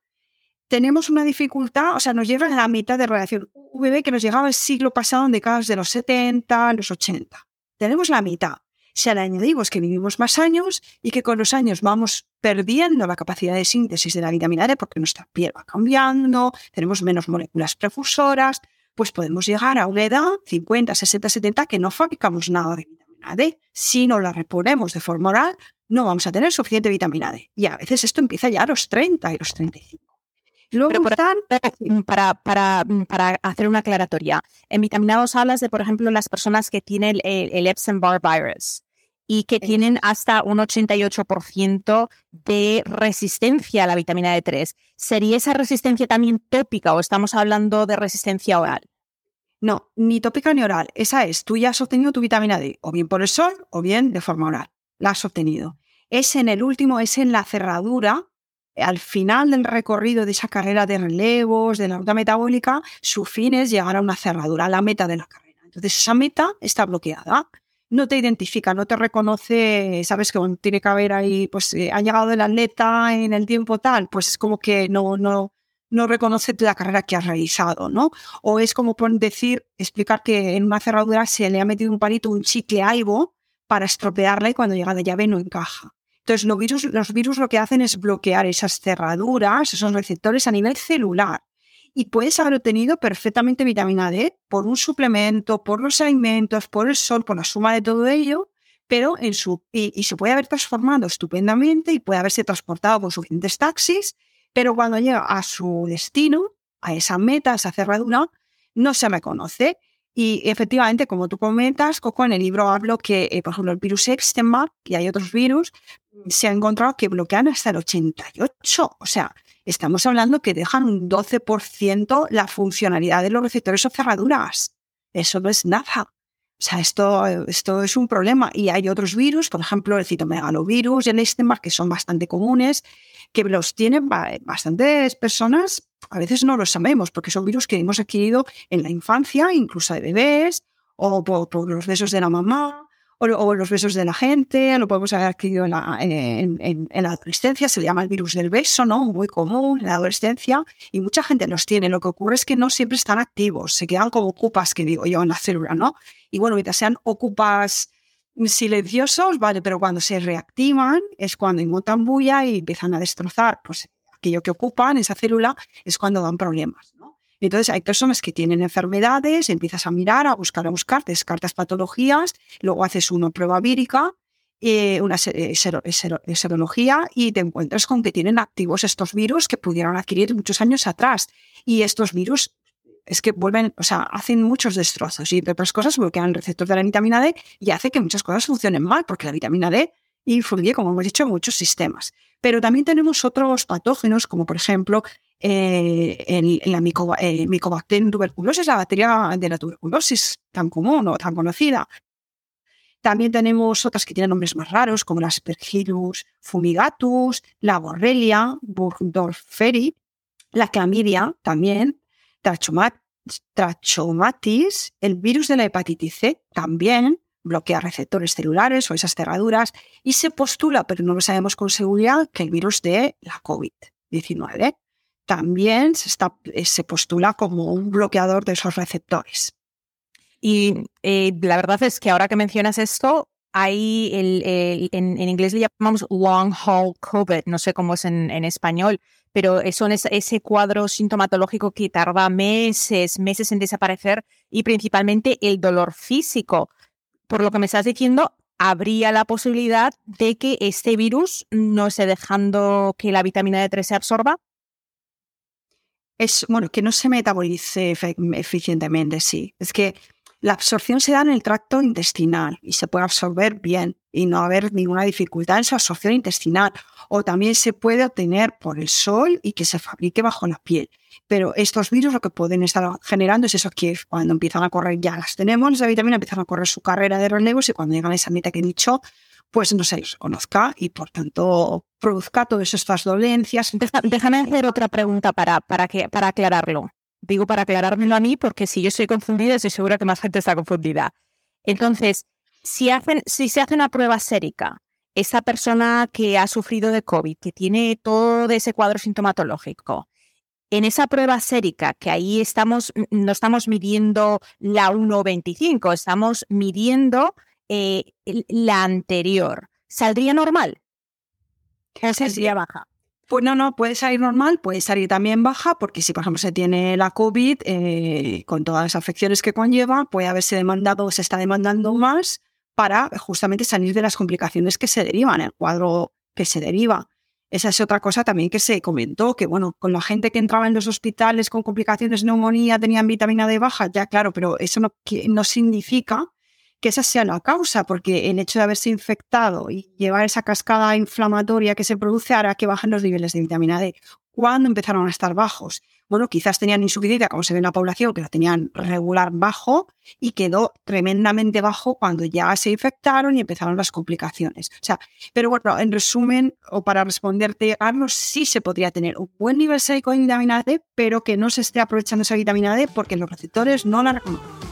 tenemos una dificultad, o sea, nos llega a la mitad de radiación UVB que nos llegaba el siglo pasado en décadas de los 70, los 80. Tenemos la mitad si le añadimos que vivimos más años y que con los años vamos perdiendo la capacidad de síntesis de la vitamina D porque nuestra piel va cambiando, tenemos menos moléculas prefursoras, pues podemos llegar a una edad, 50, 60, 70, que no fabricamos nada de vitamina D. Si no la reponemos de forma oral, no vamos a tener suficiente vitamina D. Y a veces esto empieza ya a los 30 y los 35. Luego para, para, para, hacer una aclaratoria, en vitaminados hablas de, por ejemplo, las personas que tienen el, el Epstein-Barr virus y que tienen hasta un 88% de resistencia a la vitamina D3. ¿Sería esa resistencia también tópica o estamos hablando de resistencia oral? No, ni tópica ni oral. Esa es, tú ya has obtenido tu vitamina D, o bien por el sol o bien de forma oral. La has obtenido. Es en el último, es en la cerradura al final del recorrido de esa carrera de relevos, de la ruta metabólica, su fin es llegar a una cerradura, a la meta de la carrera. Entonces esa meta está bloqueada. No te identifica, no te reconoce, sabes que tiene que haber ahí, pues eh, ha llegado el atleta en el tiempo tal, pues es como que no, no, no reconoce la carrera que has realizado, ¿no? O es como decir, explicar que en una cerradura se le ha metido un palito, un chicle algo para estropearla y cuando llega la llave no encaja. Entonces, los virus, los virus lo que hacen es bloquear esas cerraduras, esos receptores a nivel celular. Y puedes haber obtenido perfectamente vitamina D por un suplemento, por los alimentos, por el sol, por la suma de todo ello, pero en su, y, se puede haber transformado estupendamente y puede haberse transportado con suficientes taxis, pero cuando llega a su destino, a esa meta, a esa cerradura, no se me conoce. Y efectivamente, como tú comentas, Coco, en el libro hablo que, eh, por ejemplo, el virus Epstein-Barr y hay otros virus, se ha encontrado que bloquean hasta el 88. O sea, estamos hablando que dejan un 12% la funcionalidad de los receptores o cerraduras. Eso no es nada. O sea, esto, esto es un problema. Y hay otros virus, por ejemplo, el citomegalovirus y el Epstein-Barr, que son bastante comunes, que los tienen bastantes personas, a veces no lo sabemos, porque son virus que hemos adquirido en la infancia, incluso de bebés, o por los besos de la mamá, o, los besos de la gente, lo podemos haber adquirido en la, en, la, adolescencia, se le llama el virus del beso, ¿no? Muy común en la adolescencia, y mucha gente los tiene. Lo que ocurre es que no siempre están activos, se quedan como ocupas, que digo yo, en la célula, ¿no? Y bueno, mientras sean ocupas silenciosos, vale, pero cuando se reactivan es cuando inmutan bulla y empiezan a destrozar pues, aquello que ocupan, esa célula, es cuando dan problemas, ¿no? Entonces hay personas que tienen enfermedades, empiezas a mirar, a buscar, a buscar, descartas patologías, luego haces una prueba vírica, eh, una eh, serología y te encuentras con que tienen activos estos virus que pudieron adquirir muchos años atrás. Y estos virus es que vuelven, o sea, hacen muchos destrozos y entre otras cosas bloquean el receptor de la vitamina D y hace que muchas cosas funcionen mal, porque la vitamina D influye, como hemos dicho, en muchos sistemas. Pero también tenemos otros patógenos, como por ejemplo eh, en, la eh, tuberculosis, la bacteria de la tuberculosis tan común o tan conocida. También tenemos otras que tienen nombres más raros, como la Aspergillus fumigatus, la Borrelia burgdorferi, la clamidia también, Trachomatis, el virus de la hepatitis C, también bloquea receptores celulares o esas cerraduras y se postula, pero no lo sabemos con seguridad, que el virus de la COVID-19 también se, está, eh, se postula como un bloqueador de esos receptores. Y eh, la verdad es que ahora que mencionas esto, hay el, en, inglés le llamamos long haul COVID, no sé cómo es en, español, pero son ese cuadro sintomatológico que tarda meses, meses en desaparecer y principalmente el dolor físico. Por lo que me estás diciendo, habría la posibilidad de que este virus no esté dejando que la vitamina D3 se absorba. Es, bueno, que no se metabolice eficientemente, sí. Es que la absorción se da en el tracto intestinal y se puede absorber bien y no haber ninguna dificultad en su absorción intestinal. O también se puede obtener por el sol y que se fabrique bajo la piel. Pero estos virus lo que pueden estar generando es eso que cuando empiezan a correr ya las tenemos, esa vitamina empiezan a correr su carrera de relevos y cuando llegan a esa meta que he dicho, pues no se conozca y por tanto produzca todas estas dolencias. Déjame hacer otra pregunta para, para, que, para aclararlo. Digo para aclarármelo a mí, porque si yo estoy confundida, estoy segura que más gente está confundida. Entonces, si, hacen, si se hace una prueba sérica, esa persona que ha sufrido de COVID, que tiene todo ese cuadro sintomatológico, en esa prueba sérica, que ahí estamos, no estamos midiendo la 1.25, estamos midiendo eh, la anterior, ¿saldría normal? ¿O saldría baja? Pues no, no, puede salir normal, puede salir también baja, porque si por ejemplo se tiene la COVID, eh, con todas las afecciones que conlleva, puede haberse demandado, se está demandando más para justamente salir de las complicaciones que se derivan, el cuadro que se deriva. Esa es otra cosa también que se comentó, que bueno, con la gente que entraba en los hospitales con complicaciones de neumonía tenían vitamina D baja, ya claro, pero eso no, no significa que esa sea la causa, porque el hecho de haberse infectado y llevar esa cascada inflamatoria que se produce hará que bajen los niveles de vitamina D. ¿Cuándo empezaron a estar bajos? Bueno, quizás tenían insuficiencia, como se ve en la población, que la tenían regular bajo y quedó tremendamente bajo cuando ya se infectaron y empezaron las complicaciones. O sea, pero bueno, en resumen, o para responderte, Carlos, sí se podría tener un buen nivel sérico de vitamina D, pero que no se esté aprovechando esa vitamina D porque los receptores no la reconocen.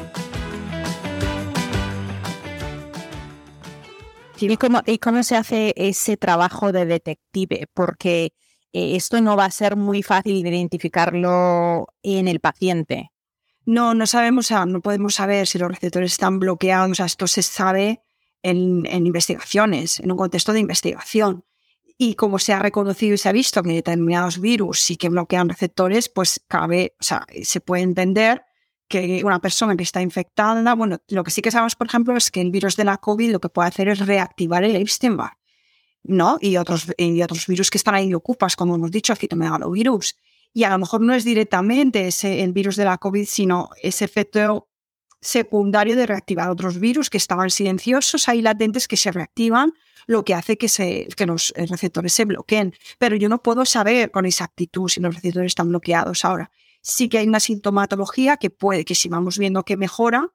¿Y cómo, se hace ese trabajo de detective? Porque eh, esto no va a ser muy fácil identificarlo en el paciente. No, no sabemos, no podemos saber si los receptores están bloqueados. O sea, esto se sabe en, investigaciones, en un contexto de investigación. Y como se ha reconocido y se ha visto que determinados virus sí que bloquean receptores, pues cabe, o sea, se puede entender que una persona que está infectada, bueno, lo que sí que sabemos, por ejemplo, es que el virus de la COVID lo que puede hacer es reactivar el Epstein-Barr, ¿no? Y otros, y otros virus que están ahí ocupas, como hemos dicho, el citomegalovirus. Y a lo mejor no es directamente el virus de la COVID, sino ese efecto secundario de reactivar otros virus que estaban silenciosos, ahí latentes, que se reactivan, lo que hace que, se, que los receptores se bloqueen. Pero yo no puedo saber con exactitud si los receptores están bloqueados ahora sí que hay una sintomatología que puede que si vamos viendo que mejora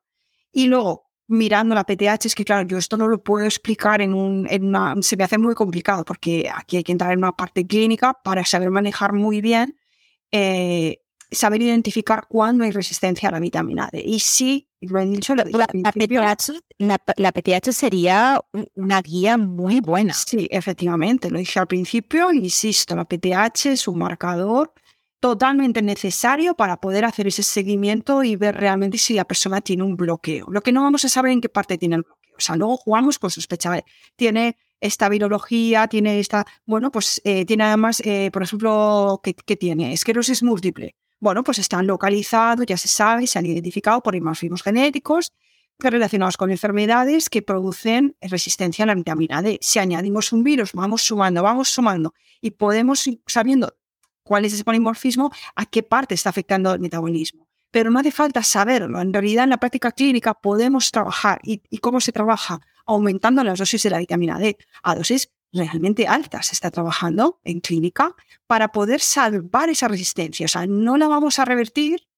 y luego mirando la PTH es que claro, yo esto no lo puedo explicar en, un, en una, se me hace muy complicado porque aquí hay que entrar en una parte clínica para saber manejar muy bien, eh, saber identificar cuándo hay resistencia a la vitamina D. Y sí, lo he dicho, la, la, PTH, sería una guía muy buena. Sí, efectivamente, lo dije al principio, insisto, la PTH es un marcador totalmente necesario para poder hacer ese seguimiento y ver realmente si la persona tiene un bloqueo. Lo que no vamos a saber en qué parte tiene el bloqueo. O sea, luego jugamos con sospecha. Tiene esta virología, tiene esta, bueno, pues eh, tiene además, eh, por ejemplo, ¿qué, tiene? Esclerosis múltiple. Bueno, pues están localizados, ya se sabe, se han identificado por dimorfismos genéticos relacionados con enfermedades que producen resistencia a la vitamina D. Si añadimos un virus, vamos sumando, vamos sumando y podemos, sabiendo cuál es ese polimorfismo, a qué parte está afectando el metabolismo. pero no hace falta saberlo. En realidad, en la práctica clínica podemos trabajar. ¿Y, y cómo se trabaja? Aumentando las dosis de la vitamina D a dosis realmente altas. Se está trabajando en clínica para poder salvar esa resistencia. O sea, no la vamos a revertir,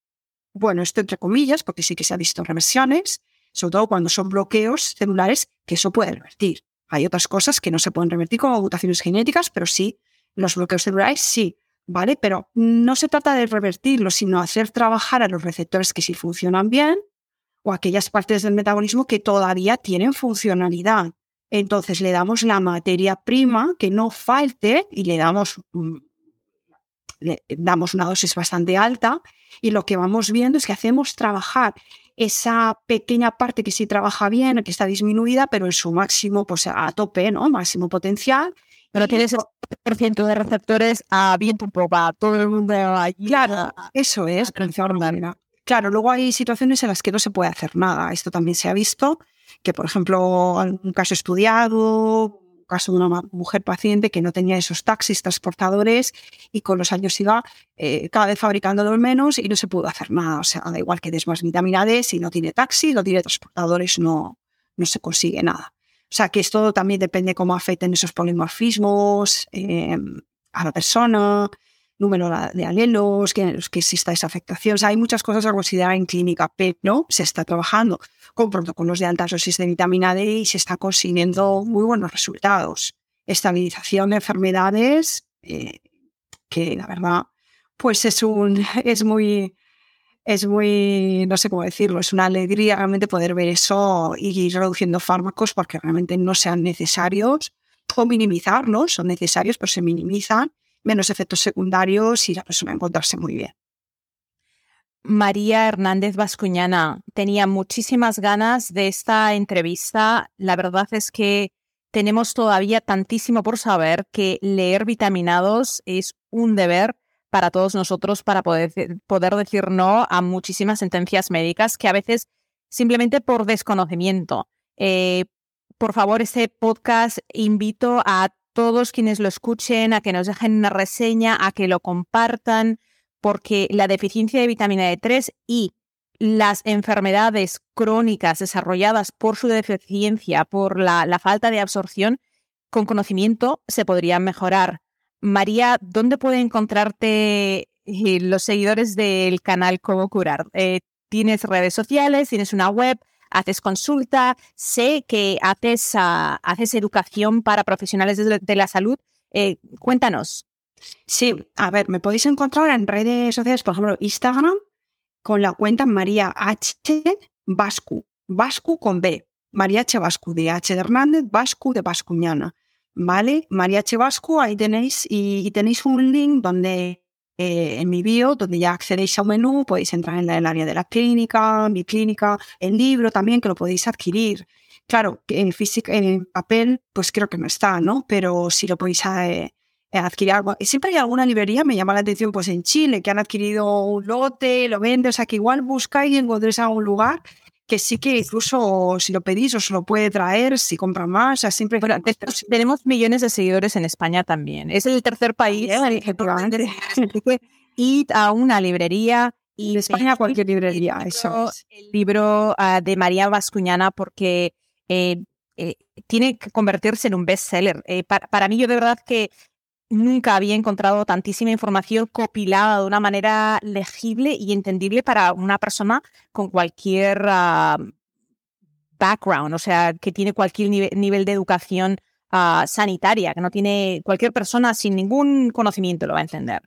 bueno, esto entre comillas, porque sí que se ha visto reversiones, sobre todo cuando son bloqueos celulares, que eso puede revertir. Hay otras cosas que no se pueden revertir como mutaciones genéticas, pero sí, los bloqueos celulares sí, ¿vale? Pero no se trata de revertirlos, sino hacer trabajar a los receptores que sí funcionan bien o aquellas partes del metabolismo que todavía tienen funcionalidad. Entonces le damos la materia prima que no falte y le damos, mm, damos una dosis bastante alta y lo que vamos viendo es que hacemos trabajar esa pequeña parte que sí trabaja bien, que está disminuida, pero en su máximo, pues a tope, ¿no? Máximo potencial. Pero tienes por ciento de receptores a viento popa, todo el mundo allí. Claro, eso es. Claro, luego hay situaciones en las que no se puede hacer nada. Esto también se ha visto que, por ejemplo, un caso estudiado, un caso de una mujer paciente que no tenía esos taxis transportadores y con los años iba eh, cada vez fabricándolos menos y no se pudo hacer nada. O sea, da igual que des más vitamina D, si no tiene taxi, no tiene transportadores, no, no se consigue nada. O sea, que esto también depende cómo afecten esos polimorfismos eh, a la persona, número de alelos, que, que exista esa afectación. O sea, hay muchas cosas a considerar en clínica, pero se está trabajando con protocolos de altas dosis de vitamina D y se está consiguiendo muy buenos resultados. Estabilización de enfermedades, eh, que la verdad, pues es un, es muy, es muy, no sé cómo decirlo, es una alegría realmente poder ver eso y ir reduciendo fármacos porque realmente no sean necesarios o minimizarlos, son necesarios, pero se minimizan menos efectos secundarios y la persona encontrarse muy bien. María Hernández Vascuñana, tenía muchísimas ganas de esta entrevista. La verdad es que tenemos todavía tantísimo por saber que leer vitaminados es un deber para todos nosotros para poder, poder decir no a muchísimas sentencias médicas que a veces simplemente por desconocimiento. Eh, por favor, este podcast invito a todos quienes lo escuchen a que nos dejen una reseña, a que lo compartan, porque la deficiencia de vitamina D3 y las enfermedades crónicas desarrolladas por su deficiencia, por la, falta de absorción, con conocimiento se podrían mejorar. María, ¿dónde pueden encontrarte eh, los seguidores del canal Cómo Curar? Eh, ¿Tienes redes sociales? ¿Tienes una web? haces consulta, sé que haces, ah, haces educación para profesionales de, la salud. Eh, cuéntanos. Sí, a ver, me podéis encontrar en redes sociales, por ejemplo, Instagram, con la cuenta María H. Vascu, Vascu con B, María H. Vascu, de H. de Hernández, Vascu de Vascuñana, ¿vale? María H. Vascu, ahí tenéis, y tenéis un link donde eh, en mi bio, donde ya accedéis a un menú, podéis entrar en el área de la clínica, mi clínica, el libro también, que lo podéis adquirir. Claro, en física, en papel, pues creo que no está, ¿no? Pero si lo podéis eh, adquirir. Siempre hay alguna librería, me llama la atención, pues en Chile, que han adquirido un lote, lo venden, o sea que igual buscáis y encontréis algún lugar que sí que incluso si lo pedís os lo puede traer, si compran más, o siempre... tenemos millones de seguidores en España también. Es el tercer país. Ir a una librería y de España cualquier librería, eso. El libro ah, de María Vascuñana porque eh, eh, tiene que convertirse en un bestseller. Eh, para, mí yo de verdad que nunca había encontrado tantísima información copilada de una manera legible y entendible para una persona con cualquier ah, background, o sea, que tiene cualquier nivel, de educación ah, sanitaria, que no tiene cualquier persona sin ningún conocimiento lo va a entender.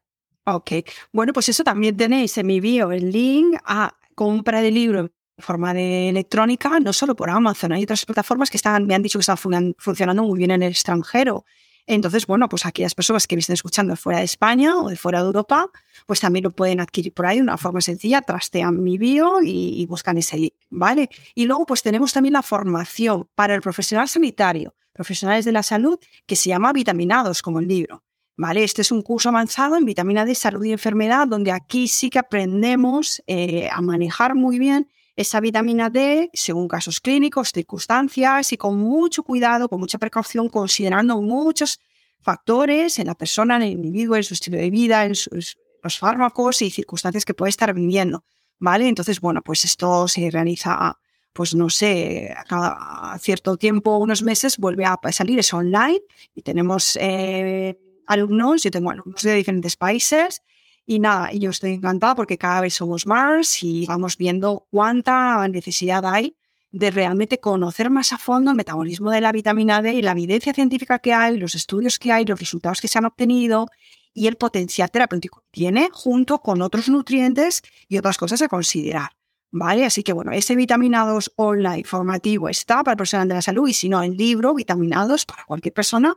Ok, bueno, pues eso también tenéis en mi bio el link a compra de libro en forma de electrónica, no solo por Amazon, hay otras plataformas que están, me han dicho que están funcionando muy bien en el extranjero. Entonces, bueno, pues aquellas personas que me estén escuchando fuera de España o de fuera de Europa, pues también lo pueden adquirir por ahí de una forma sencilla, trastean mi bio y, buscan ese link, ¿vale? Y luego, pues tenemos también la formación para el profesional sanitario, profesionales de la salud, que se llama Vitaminados, como el libro. ¿Vale? Este es un curso avanzado en vitamina D, salud y enfermedad, donde aquí sí que aprendemos eh, a manejar muy bien esa vitamina D según casos clínicos, circunstancias y con mucho cuidado, con mucha precaución, considerando muchos factores en la persona, en el individuo, en su estilo de vida, en los fármacos y circunstancias que puede estar viviendo. ¿vale? Entonces, bueno, pues esto se realiza, pues no sé, cada cierto tiempo, unos meses, vuelve a salir, es online y tenemos eh, alumnos, yo tengo alumnos de diferentes países y nada, yo estoy encantada porque cada vez somos más y vamos viendo cuánta necesidad hay de realmente conocer más a fondo el metabolismo de la vitamina D y la evidencia científica que hay, los estudios que hay, los resultados que se han obtenido y el potencial terapéutico que tiene junto con otros nutrientes y otras cosas a considerar. ¿Vale? Así que bueno, ese vitaminados online formativo está para el profesional de la salud y si no, el libro vitaminados para cualquier persona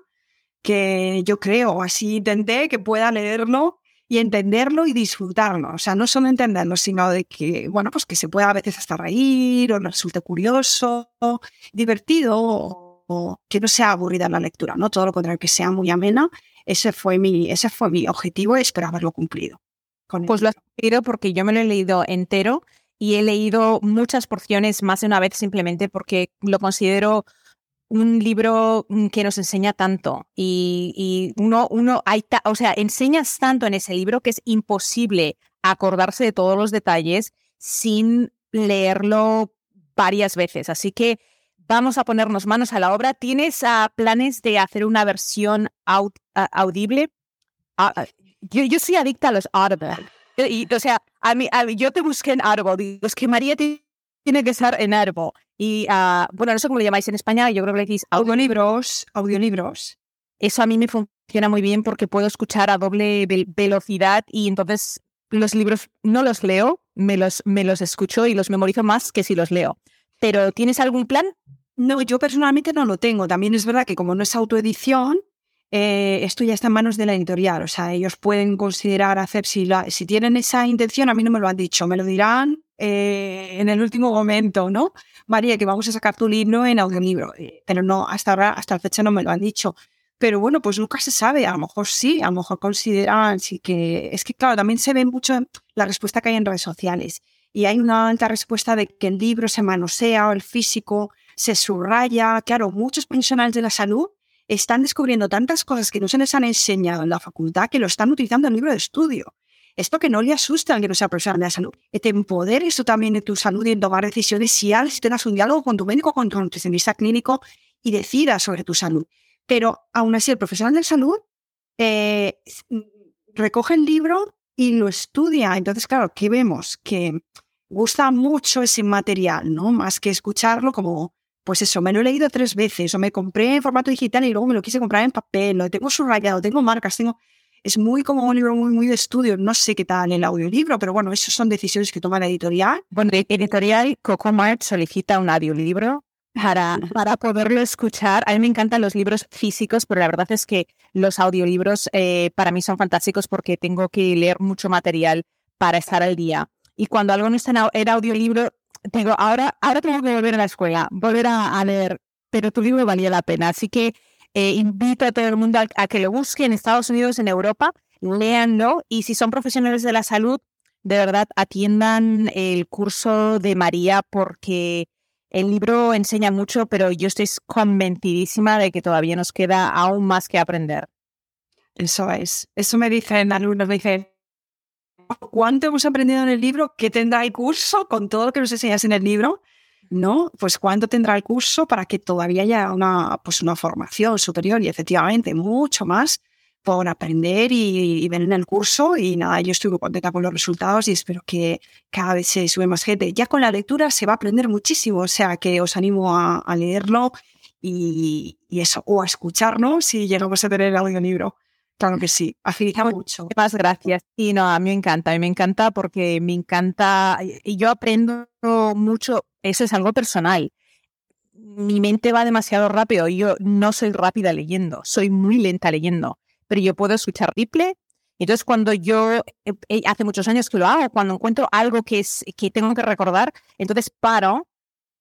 que yo creo, así intenté que pueda leerlo y entenderlo y disfrutarlo. O sea, no solo entenderlo, sino de que, bueno, pues que se pueda a veces hasta reír o resulte curioso, divertido o, que no sea aburrida la lectura, ¿no? Todo lo contrario, que sea muy amena. Ese fue mi, ese fue mi objetivo y espero haberlo cumplido. pues lo has cumplido porque yo me lo he leído entero y he leído muchas porciones más de una vez simplemente porque lo considero un libro mm, que nos enseña tanto y, uno, uno hay o sea, enseñas tanto en ese libro que es imposible acordarse de todos los detalles sin leerlo varias veces. Así que vamos a ponernos manos a la obra. ¿Tienes uh, planes de hacer una versión audible? Uh, yo, yo, soy adicta a los Audible. Y, o sea, yo te busqué en Audible. Digo, que María tiene que estar en Audible. Y uh, bueno, no sé cómo lo llamáis en España, yo creo que le decís audiolibros, audiolibros. Eso a mí me funciona muy bien porque puedo escuchar a doble velocidad y entonces los libros no los leo, me los, me los escucho y los memorizo más que si los leo. Pero ¿tienes algún plan? No, yo personalmente no lo tengo. También es verdad que como no es autoedición, eh, esto ya está en manos de la editorial. O sea, ellos pueden considerar hacer, si, la, si tienen esa intención, a mí no me lo han dicho, me lo dirán eh, en el último momento, ¿no? María, que vamos a sacar tu libro en audiolibro. Eh, pero no, hasta ahora, hasta la fecha no me lo han dicho. Pero bueno, pues nunca se sabe, a lo mejor sí, a lo mejor consideran, sí que es que claro, también se ve mucho la respuesta que hay en redes sociales y hay una alta respuesta de que el libro se manosea o el físico se subraya. Claro, muchos profesionales de la salud están descubriendo tantas cosas que no se les han enseñado en la facultad que lo están utilizando en el libro de estudio. Esto que no le asusta al que no sea profesional de la salud, que te empodere eso también de tu salud y en tomar decisiones si tengas un diálogo con tu médico, con tu nutricionista clínico y decidas sobre tu salud. Pero aún así, el profesional de salud eh, recoge el libro y lo estudia. Entonces, claro, ¿qué vemos? Que gusta mucho ese material, ¿no? Más que escucharlo como, pues eso, me lo he leído tres veces o me compré en formato digital y luego me lo quise comprar en papel, lo tengo subrayado, tengo marcas, tengo es muy como un libro muy, muy de estudio. No sé qué tal el audiolibro, pero bueno, esas son decisiones que toma la editorial. Bueno, la editorial Coco Mart solicita un audiolibro para, para poderlo escuchar. A mí me encantan los libros físicos, pero la verdad es que los audiolibros eh, para mí son fantásticos porque tengo que leer mucho material para estar al día. Y cuando algo no está en audiolibro, tengo, ahora, ahora tengo que volver a la escuela, volver a, a leer, pero tu libro valía la pena. Así que eh, invito a todo el mundo a, que lo busquen en Estados Unidos, en Europa, léanlo y si son profesionales de la salud, de verdad atiendan el curso de María porque el libro enseña mucho, pero yo estoy convencidísima de que todavía nos queda aún más que aprender. Eso es. Eso me dicen alumnos, me dicen, ¿cuánto hemos aprendido en el libro? ¿Qué tendrá el curso con todo lo que nos enseñas en el libro? ¿No? Pues cuánto tendrá el curso para que todavía haya una, pues una formación superior y efectivamente mucho más por aprender y, ver en el curso. Y nada, yo estoy muy contenta con los resultados y espero que cada vez se sube más gente. Ya con la lectura se va a aprender muchísimo, o sea que os animo a, leerlo y, eso, o a escucharlo si llegamos a tener el audiolibro. Claro que sí, agiliza mucho. Más gracias. Y no, a mí me encanta, a mí me encanta porque me encanta, y yo aprendo mucho eso es algo personal. Mi mente va demasiado rápido. Yo no soy rápida leyendo, soy muy lenta leyendo, pero yo puedo escuchar triple. Entonces, cuando yo, eh, eh, hace muchos años que lo hago, cuando encuentro algo que, es, que tengo que recordar, entonces paro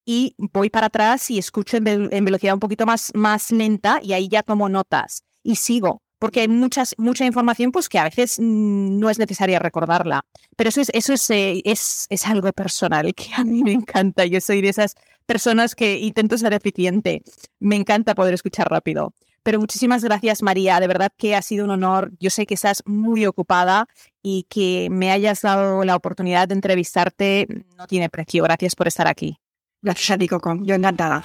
y voy para atrás y escucho en, velocidad un poquito más, más lenta y ahí ya tomo notas y sigo porque hay muchas, mucha información pues que a veces mm, no es necesaria recordarla. Pero eso es, eso es, eh, es, es, algo personal que a mí me encanta. Yo soy de esas personas que intento ser eficiente. Me encanta poder escuchar rápido. Pero muchísimas gracias, María. De verdad que ha sido un honor. Yo sé que estás muy ocupada y que me hayas dado la oportunidad de entrevistarte no tiene precio. Gracias por estar aquí. Gracias a ti, Coco. Yo encantada.